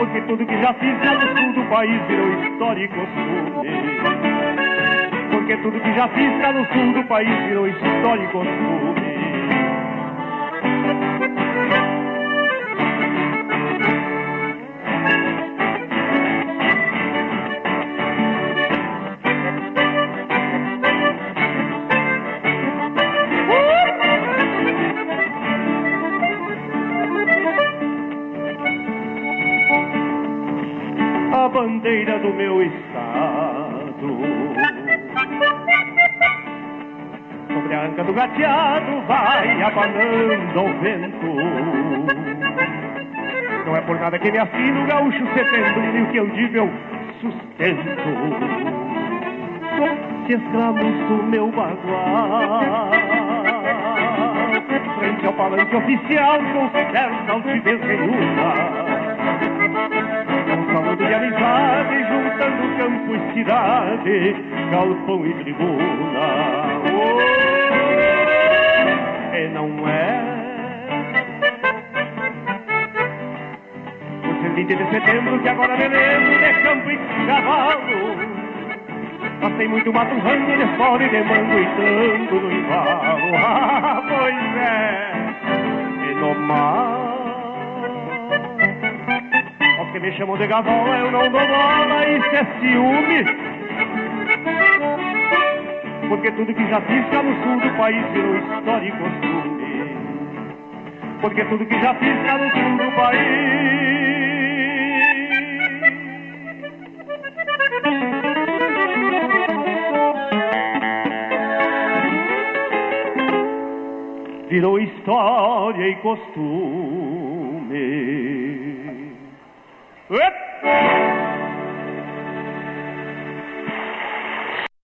Porque tudo que já fiz lá no sul do país virou história e costume. Porque tudo que já fiz lá no sul do país virou história e costume. Meu estado. Sobre a anca do gateado vai abanando ao vento. Não é por nada que me assino o gaúcho setembro, e o que eu digo eu sustento. Se escravos do meu bagual, frente ao palanque oficial, com certa altivez falando de amizade, juntando campo e cidade, galpão e tribuna. Oh, e não é o 20 de setembro que agora me de campo e cavalo. Passei muito mato ranho de fora e de mango e tanto no embalo. <laughs> Ah, pois é, e no mar que me chamam de gavola, eu não dou bola, isso é ciúme. Porque tudo que já fiz cá no sul do país virou história e costume. Porque tudo que já fiz cá no sul do país virou história e costume.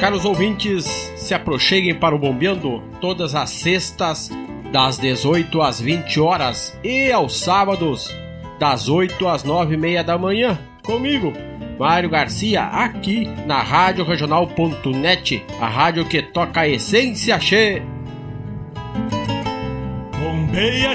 Caros ouvintes, se aproxeguem para o Bombeando todas as sextas, das 18 às 20 horas e aos sábados, das 8 às 9 e meia da manhã, comigo, Mário Garcia, aqui na Rádio Regional.net, a rádio que toca a essência cheia. Bombeia,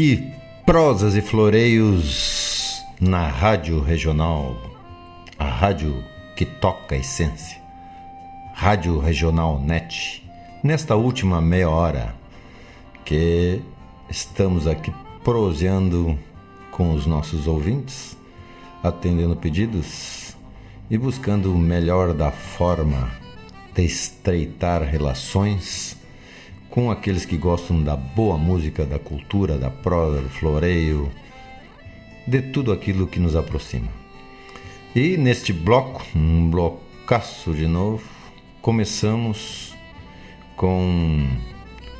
Aqui, prosas e floreios na Rádio Regional, a rádio que toca a essência. Rádio Regional Net, nesta última meia hora que estamos aqui proseando com os nossos ouvintes, atendendo pedidos e buscando o melhor da forma de estreitar relações com aqueles que gostam da boa música, da cultura, da prosa, do floreio, de tudo aquilo que nos aproxima. E neste bloco, um blocaço de novo, começamos com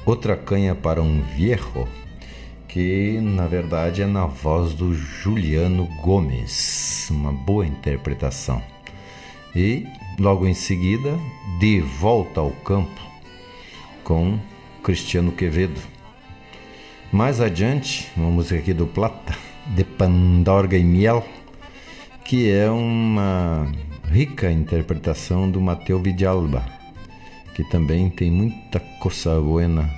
outra canha para um viejo, que na verdade é na voz do Juliano Gomes, uma boa interpretação. E logo em seguida, de volta ao campo com Cristiano Quevedo. Mais adiante, uma música aqui do Plata, de Pandorga e Miel, que é uma rica interpretação do Mateu Vidalba, que também tem muita coisa buena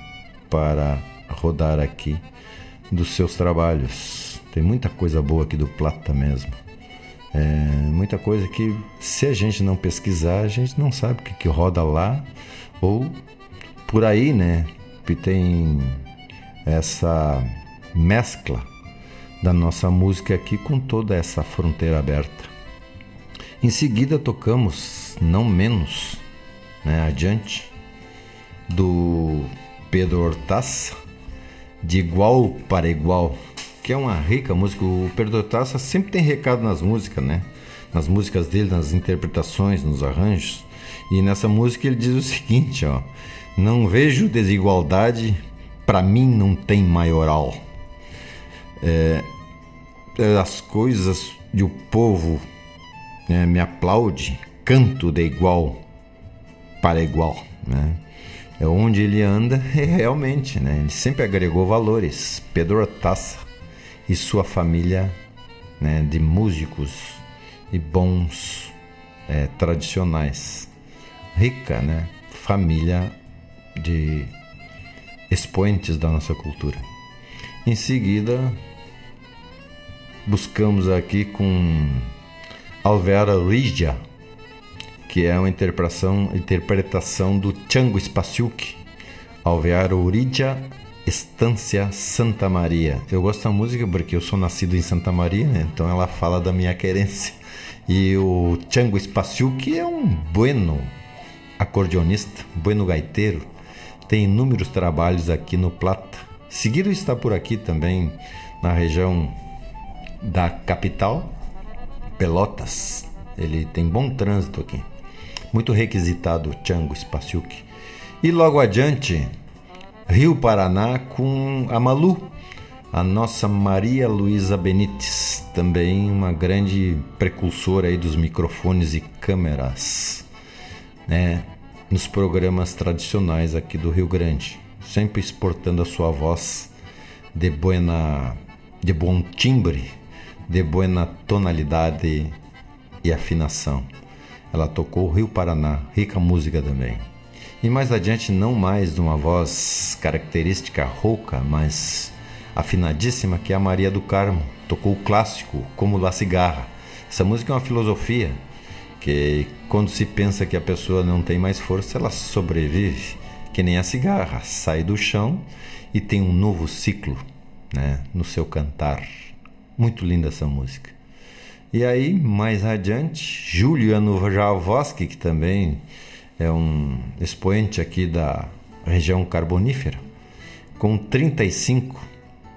para rodar aqui dos seus trabalhos. Tem muita coisa boa aqui do Plata mesmo. É, muita coisa que, se a gente não pesquisar, a gente não sabe o que, que roda lá ou por aí, né? Que tem essa mescla da nossa música aqui com toda essa fronteira aberta. Em seguida tocamos, não menos, né, adiante, do Pedro Hortaça, de igual para igual, que é uma rica música. O Pedro Hortaça sempre tem recado nas músicas, né? Nas músicas dele, nas interpretações, nos arranjos. E nessa música ele diz o seguinte, ó: Não vejo desigualdade para mim não tem maioral. É, é, as coisas de o povo né, me aplaude, canto de igual para igual. Né? É onde ele anda, <laughs> é realmente, né? ele sempre agregou valores. Pedro Taça e sua família né, de músicos e bons é, tradicionais. Rica, né? Família de expoentes da nossa cultura. Em seguida, buscamos aqui com Alveara Rigia, que é uma interpretação, interpretação do Chango Spasiuk, Alveara Rigia Estância Santa Maria. Eu gosto da música porque eu sou nascido em Santa Maria, né? então ela fala da minha querência. E o Chango Spasiuk é um bueno acordeonista, bueno gaiteiro, tem inúmeros trabalhos aqui no Plata. Seguido está por aqui também na região da capital, Pelotas. Ele tem bom trânsito aqui. Muito requisitado o Chango Spasiuk. E logo adiante, Rio Paraná com a Malu, a nossa Maria Luísa Benites, também uma grande precursora aí dos microfones e câmeras, né? Nos programas tradicionais aqui do Rio Grande, sempre exportando a sua voz de buena, de bom timbre, de buena tonalidade e afinação. Ela tocou Rio Paraná, rica música também. E mais adiante, não mais de uma voz característica rouca, mas afinadíssima, que é a Maria do Carmo. Tocou o clássico, como La Cigarra. Essa música é uma filosofia que quando se pensa que a pessoa não tem mais força, ela sobrevive, que nem a cigarra, sai do chão e tem um novo ciclo né, no seu cantar. Muito linda essa música. E aí, mais adiante, Juliano Javoski, que também é um expoente aqui da região carbonífera, com 35,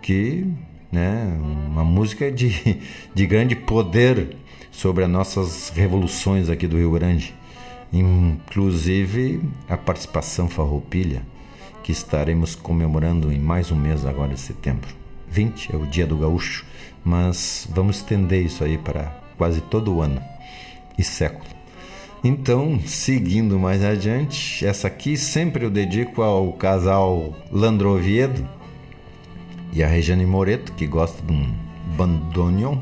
que né, uma música de, de grande poder sobre as nossas revoluções aqui do Rio Grande, inclusive a participação farroupilha, que estaremos comemorando em mais um mês agora de setembro. 20 é o dia do gaúcho, mas vamos estender isso aí para quase todo o ano e século. Então, seguindo mais adiante, essa aqui sempre eu dedico ao casal Landroviedo e a Regiane Moreto, que gosta de um bandoneon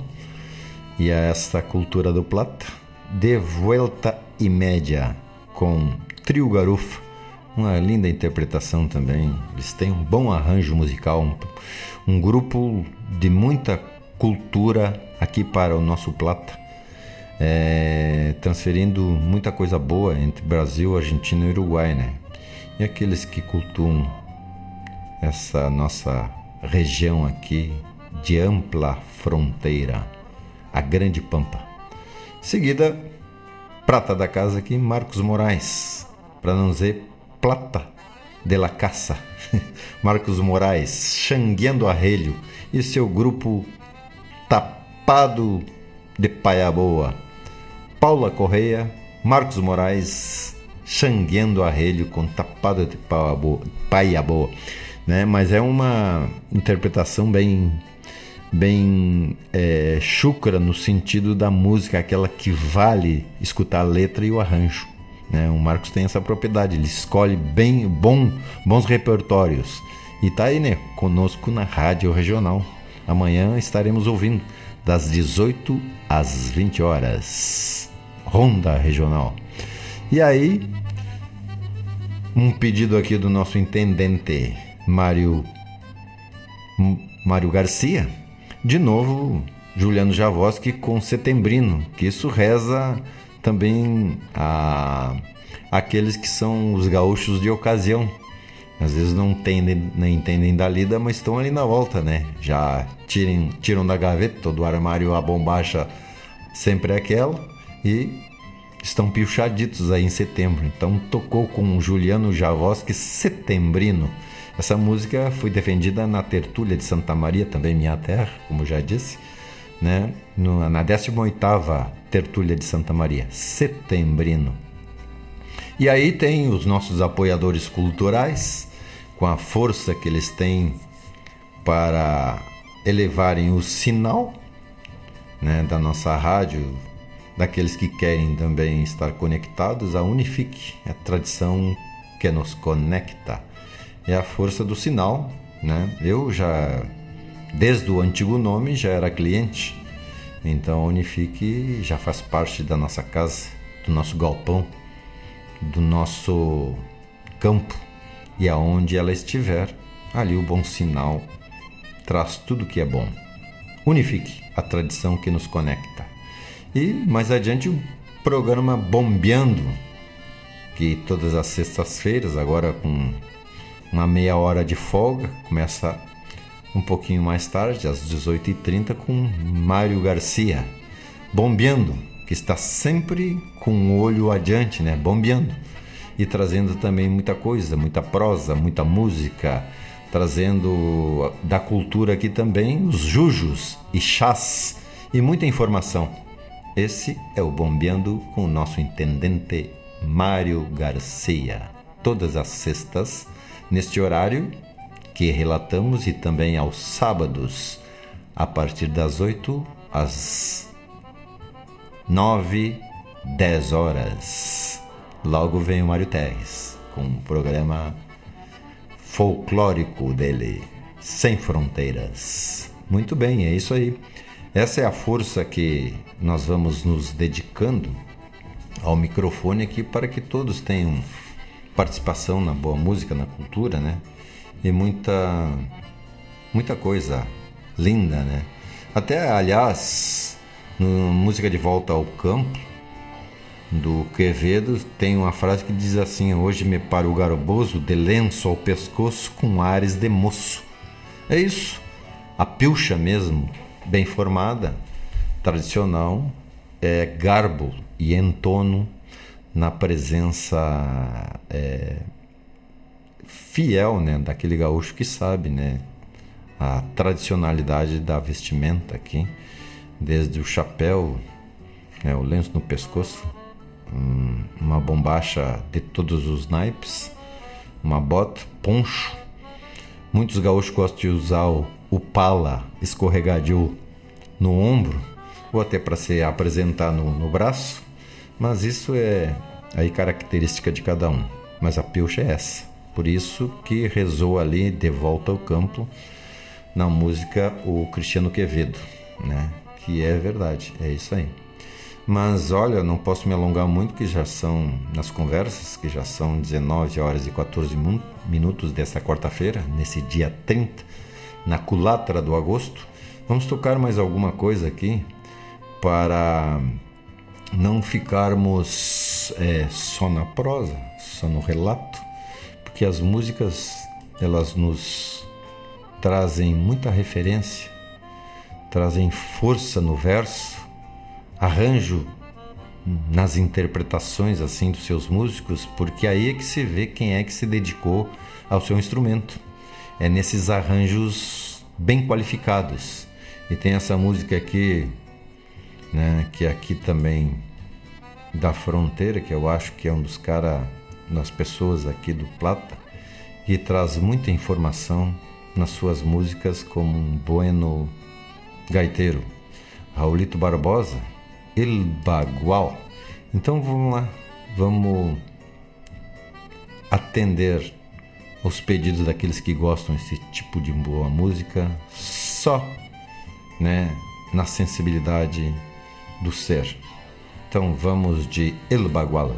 e a esta cultura do Plata, De Vuelta e Média, com Trio Garufa, uma linda interpretação também. Eles têm um bom arranjo musical, um, um grupo de muita cultura aqui para o nosso Plata, é, transferindo muita coisa boa entre Brasil, Argentina e Uruguai, né? E aqueles que cultuam essa nossa região aqui de ampla fronteira a Grande Pampa. Seguida, prata da casa aqui, Marcos Moraes, para não dizer plata de la caça. <laughs> Marcos Moraes, Xangueando Arrelho e seu grupo Tapado de Paia Boa. Paula Correia, Marcos Moraes, Xangueando Arrelho com Tapado de Paia Boa. Né? Mas é uma interpretação bem bem é, chucra no sentido da música, aquela que vale escutar a letra e o arranjo. Né? O Marcos tem essa propriedade, ele escolhe bem bom, bons repertórios E tá aí, né, conosco na Rádio Regional. Amanhã estaremos ouvindo das 18 às 20 horas. Ronda Regional. E aí, um pedido aqui do nosso intendente Mário Mário Garcia. De novo, Juliano Javoski com Setembrino, que isso reza também a aqueles que são os gaúchos de ocasião. Às vezes não entendem, não entendem da lida, mas estão ali na volta, né? Já tirem, tiram da gaveta, do armário a bombacha sempre é aquela e estão piochaditos aí em setembro. Então tocou com Juliano Javoski Setembrino. Essa música foi defendida na Tertúlia de Santa Maria, também minha terra, como já disse, né? Na 18ª Tertúlia de Santa Maria, Setembrino. E aí tem os nossos apoiadores culturais, com a força que eles têm para elevarem o sinal né, da nossa rádio, daqueles que querem também estar conectados, a Unifique, a tradição que nos conecta é a força do sinal, né? Eu já desde o antigo nome já era cliente, então a Unifique já faz parte da nossa casa, do nosso galpão, do nosso campo e aonde ela estiver, ali o bom sinal traz tudo que é bom. Unifique a tradição que nos conecta. E mais adiante o programa Bombeando, que todas as sextas-feiras, agora com uma meia hora de folga, começa um pouquinho mais tarde, às 18h30, com Mário Garcia, bombeando, que está sempre com o olho adiante, né? Bombeando. E trazendo também muita coisa, muita prosa, muita música, trazendo da cultura aqui também os jujos e chás e muita informação. Esse é o Bombeando com o nosso intendente Mário Garcia. Todas as sextas, neste horário que relatamos e também aos sábados, a partir das 8 às 9, 10 horas. Logo vem o Mário Terres com um programa folclórico dele, Sem Fronteiras. Muito bem, é isso aí. Essa é a força que nós vamos nos dedicando ao microfone aqui para que todos tenham participação na boa música, na cultura, né? E muita muita coisa linda, né? Até, aliás, no Música de Volta ao Campo, do Quevedo, tem uma frase que diz assim: Hoje me paro o garboso, de lenço ao pescoço, com ares de moço. É isso. A pilcha mesmo, bem formada, tradicional, é garbo e entono na presença é, fiel né, daquele gaúcho que sabe né, a tradicionalidade da vestimenta aqui, desde o chapéu, né, o lenço no pescoço, um, uma bombacha de todos os naipes, uma bota, poncho. Muitos gaúchos gostam de usar o, o pala escorregadio no ombro, ou até para se apresentar no, no braço mas isso é aí característica de cada um. Mas a pilcha é essa. Por isso que rezou ali de volta ao campo na música o Cristiano Quevedo, né? Que é verdade, é isso aí. Mas olha, não posso me alongar muito, que já são nas conversas, que já são 19 horas e 14 minutos desta quarta-feira, nesse dia 30, na culatra do agosto. Vamos tocar mais alguma coisa aqui para não ficarmos é, só na prosa, só no relato, porque as músicas elas nos trazem muita referência, trazem força no verso, arranjo nas interpretações assim dos seus músicos, porque aí é que se vê quem é que se dedicou ao seu instrumento. É nesses arranjos bem qualificados. E tem essa música aqui né? Que aqui também da fronteira, que eu acho que é um dos caras, das pessoas aqui do Plata, que traz muita informação nas suas músicas como um bueno gaiteiro. Raulito Barbosa, El Bagual. Então vamos lá, vamos atender aos pedidos daqueles que gostam desse tipo de boa música, só né, na sensibilidade do ser. Então vamos de El Baguala.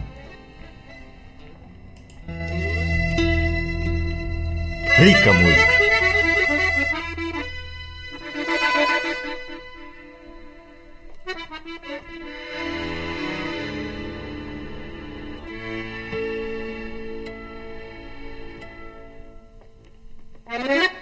Rica música. <laughs>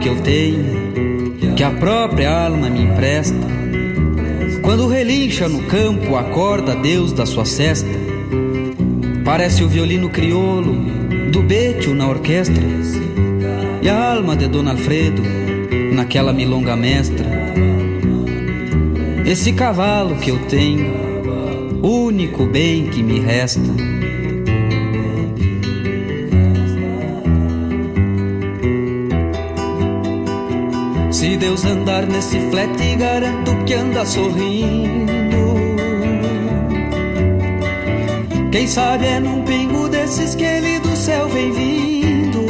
que eu tenho, que a própria alma me empresta. Quando relincha no campo, acorda Deus da sua cesta. Parece o violino crioulo do Betio na orquestra. E a alma de Dona Alfredo naquela milonga mestra. Esse cavalo que eu tenho, único bem que me resta. Deus andar nesse flete, garanto que anda sorrindo. Quem sabe é num pingo desses que ele do céu vem vindo.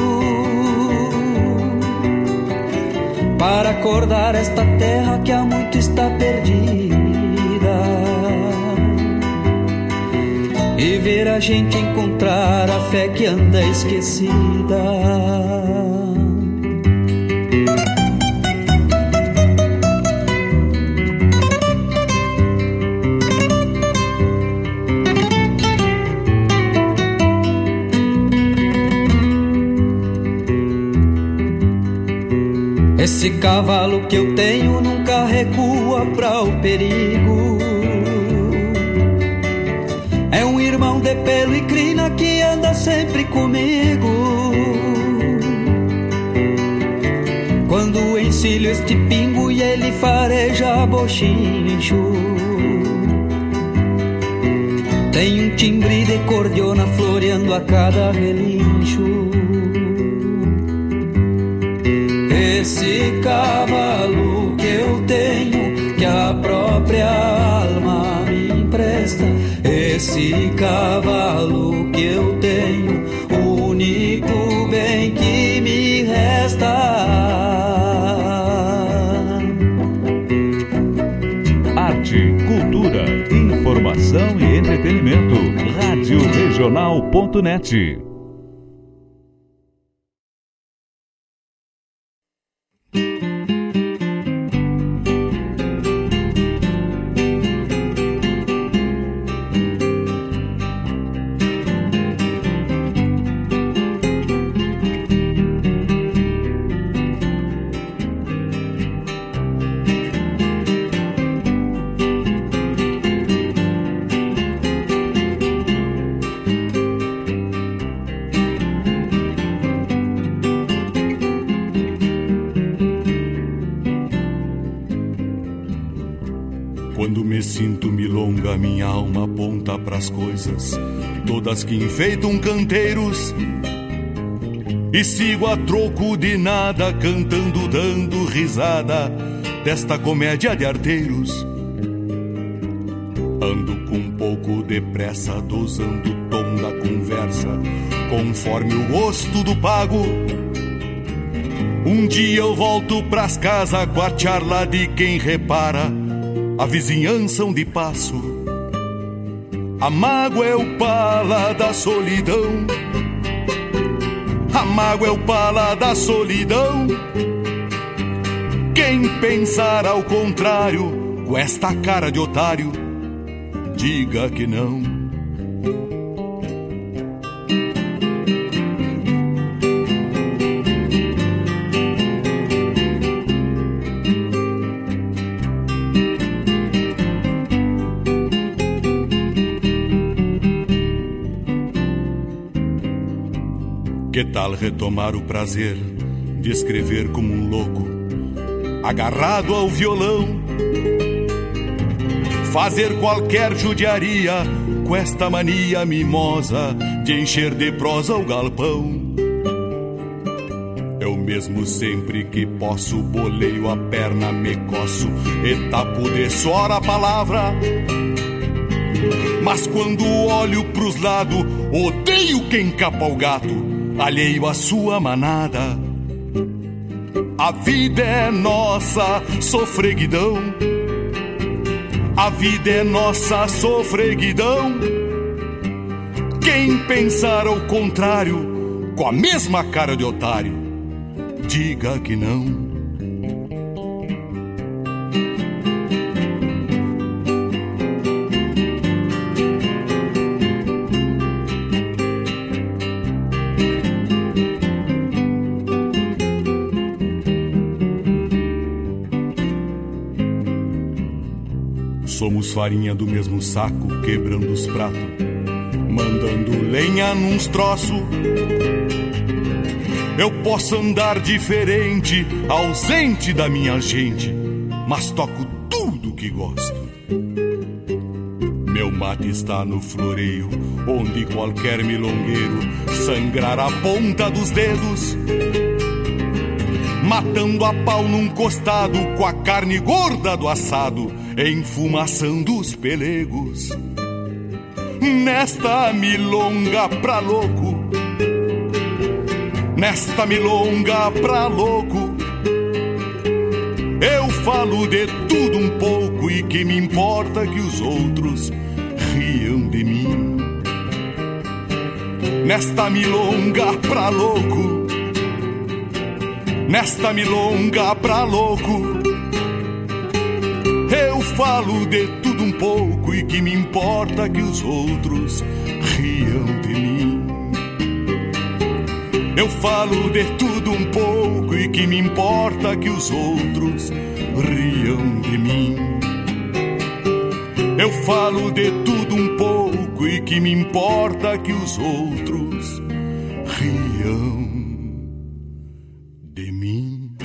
para acordar esta terra que há muito está perdida e ver a gente encontrar a fé que anda esquecida. Cavalo que eu tenho nunca recua para o perigo. É um irmão de pelo e crina que anda sempre comigo. Quando encilho este pingo e ele fareja bochincho. Tem um timbre de cordiona floreando a cada relincho. Cavalo que eu tenho, que a própria alma me empresta. Esse cavalo que eu tenho, o único bem que me resta. Arte, cultura, informação e entretenimento. Rádio Regional.net. que enfeitam canteiros. E sigo a troco de nada, cantando, dando risada desta comédia de arteiros. Ando com um pouco de pressa, dosando o tom da conversa, conforme o gosto do pago. Um dia eu volto pras casas a charla de quem repara a vizinhança onde passo a mágoa é o pala da solidão. A mágoa é o pala da solidão. Quem pensar ao contrário, com esta cara de otário, diga que não. Retomar o prazer de escrever como um louco, agarrado ao violão? Fazer qualquer judiaria com esta mania mimosa de encher de prosa o galpão. Eu mesmo sempre que posso boleio a perna, me coço e de suor a palavra. Mas quando olho pros lados, odeio quem capa o gato alheio à sua manada. A vida é nossa sofreguidão. A vida é nossa sofreguidão. Quem pensar ao contrário, com a mesma cara de otário, diga que não. Farinha do mesmo saco, quebrando os pratos, mandando lenha nos troços. Eu posso andar diferente, ausente da minha gente, mas toco tudo que gosto. Meu mate está no floreio, onde qualquer milongueiro sangrar a ponta dos dedos matando a pau num costado com a carne gorda do assado enfumaçando os pelegos. Nesta milonga pra louco, nesta milonga pra louco, Eu falo de tudo um pouco e que me importa que os outros riam de mim. Nesta milonga pra louco, nesta milonga pra louco. Eu falo de tudo um pouco e que me importa que os outros riam de mim. Eu falo de tudo um pouco e que me importa que os outros riam de mim. Eu falo de tudo um pouco e que me importa que os outros riam de mim.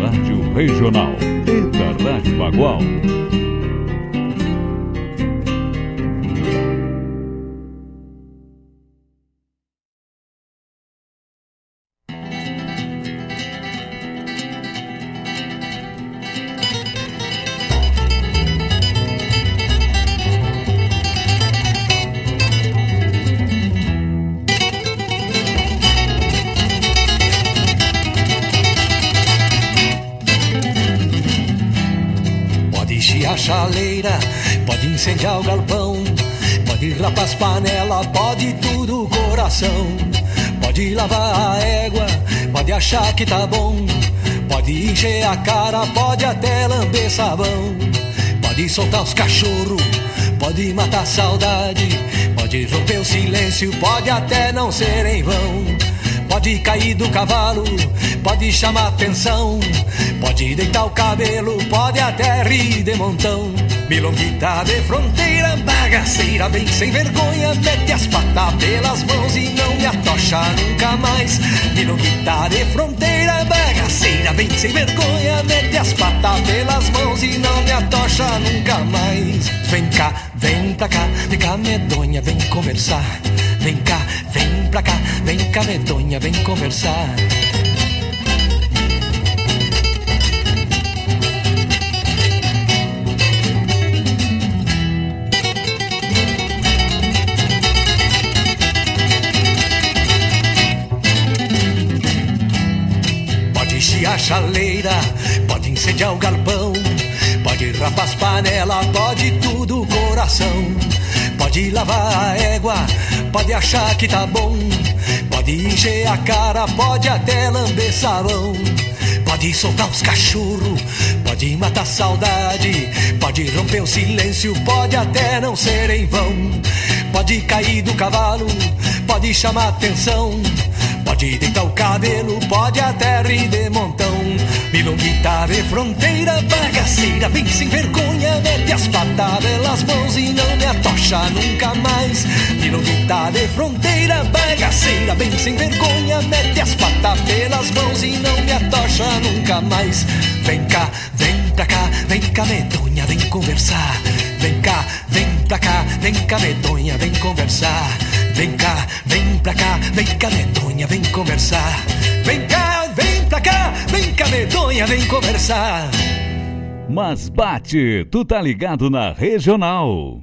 Rádio Regional. Bagual. Pode incendiar o galpão, pode rapar as panelas, pode tudo coração. Pode lavar a égua, pode achar que tá bom, pode encher a cara, pode até lamber sabão. Pode soltar os cachorros, pode matar a saudade, pode romper o silêncio, pode até não ser em vão. Pode cair do cavalo, pode chamar atenção, pode deitar o cabelo, pode até rir de montão. Milonguita de fronteira, bagaceira, bem sem vergonha, mete as patas pelas mãos e não me atocha nunca mais. Milonguita de fronteira, bagaceira, bem sem vergonha, mete as patas pelas mãos e não me atocha nunca mais. Vem cá, vem pra cá, vem cá, medonha, vem conversar. Vem cá, vem pra cá, vem cá, medonha, vem conversar. Pode incendiar o galpão, pode rapar as panelas, pode tudo o coração. Pode lavar a égua, pode achar que tá bom, pode encher a cara, pode até lamber sabão. Pode soltar os cachorros, pode matar saudade, pode romper o silêncio, pode até não ser em vão. Pode cair do cavalo, pode chamar atenção, pode deitar o cabelo, pode até rir de montão. Milonguita de fronteira, bagaceira, bem sem vergonha, mete as patas pelas mãos e não me atocha nunca mais. Milonguita de fronteira, bagaceira, bem sem vergonha, mete as patas pelas mãos e não me atocha nunca mais. Vem cá, vem pra cá, vem cá, medonha, vem conversar. Vem cá, vem pra cá, vem cá, medonha, vem conversar. Vem cá, vem pra cá, vem cá, medonha, vem conversar. Vem cá, vem pra cá, vem cá, medonha, vem conversar. Mas bate, tu tá ligado na Regional.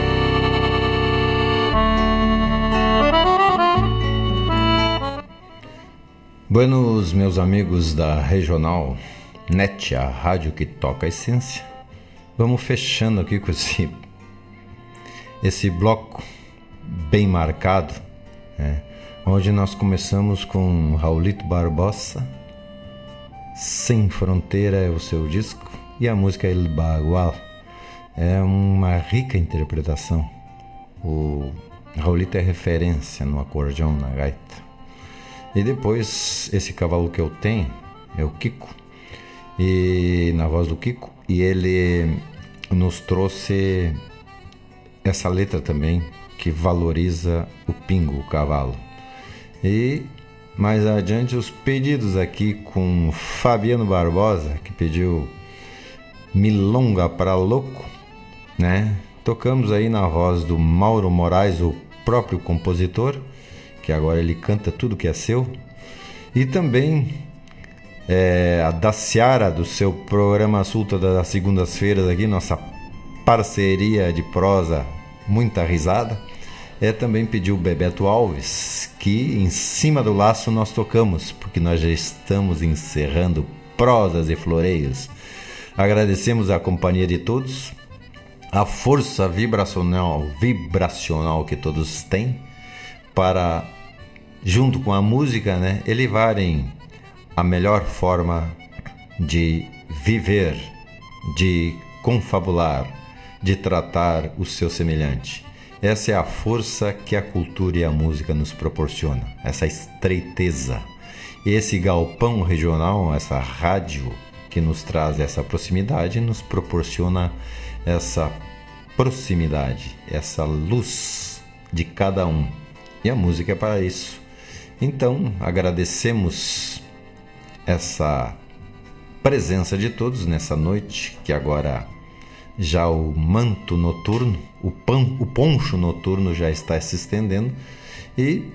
Buenos, meus amigos da Regional NET, a rádio que toca a essência. Vamos fechando aqui com esse, esse bloco bem marcado, né? onde nós começamos com Raulito Barbosa, Sem Fronteira é o seu disco, e a música El Bagual. É uma rica interpretação. O Raulito é referência no acordeão, na gaita. E depois, esse cavalo que eu tenho é o Kiko, e na voz do Kiko, e ele nos trouxe essa letra também que valoriza o pingo, o cavalo. E mais adiante os pedidos aqui com Fabiano Barbosa, que pediu Milonga para Louco, né? Tocamos aí na voz do Mauro Moraes, o próprio compositor, que agora ele canta tudo que é seu. E também é, a Daciara, do seu programa Sulta das segundas-feiras aqui, nossa parceria de prosa, muita risada. É também pediu Bebeto Alves, que em cima do laço nós tocamos, porque nós já estamos encerrando prosas e floreios. Agradecemos a companhia de todos, a força vibracional, vibracional que todos têm para junto com a música, né, elevarem a melhor forma de viver, de confabular, de tratar o seu semelhante. Essa é a força que a cultura e a música nos proporciona, essa estreiteza. Esse galpão regional, essa rádio que nos traz essa proximidade, nos proporciona essa proximidade, essa luz de cada um. E a música é para isso. Então, agradecemos essa presença de todos nessa noite, que agora já o manto noturno, o, pan, o poncho noturno já está se estendendo. E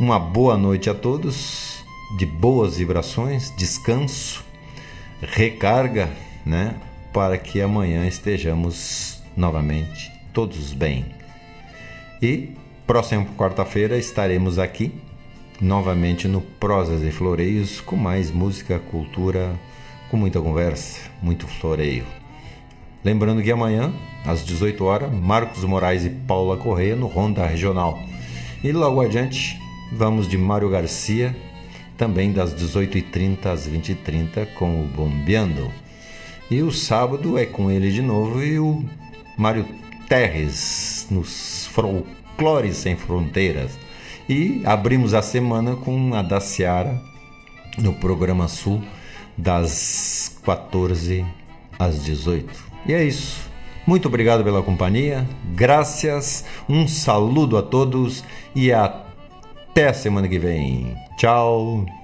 uma boa noite a todos, de boas vibrações, descanso, recarga, né? Para que amanhã estejamos novamente todos bem. E Próxima quarta-feira estaremos aqui novamente no Prosas e Floreios com mais música, cultura, com muita conversa, muito floreio. Lembrando que amanhã, às 18 horas, Marcos Moraes e Paula Correia no Ronda Regional. E logo adiante, vamos de Mário Garcia, também das 18h30 às 20h30 com o Bombeando. E o sábado é com ele de novo e o Mário Terres nos Folclore Sem Fronteiras. E abrimos a semana com a da Seara no programa Sul, das 14 às 18. E é isso. Muito obrigado pela companhia, graças, um saludo a todos e até a semana que vem. Tchau!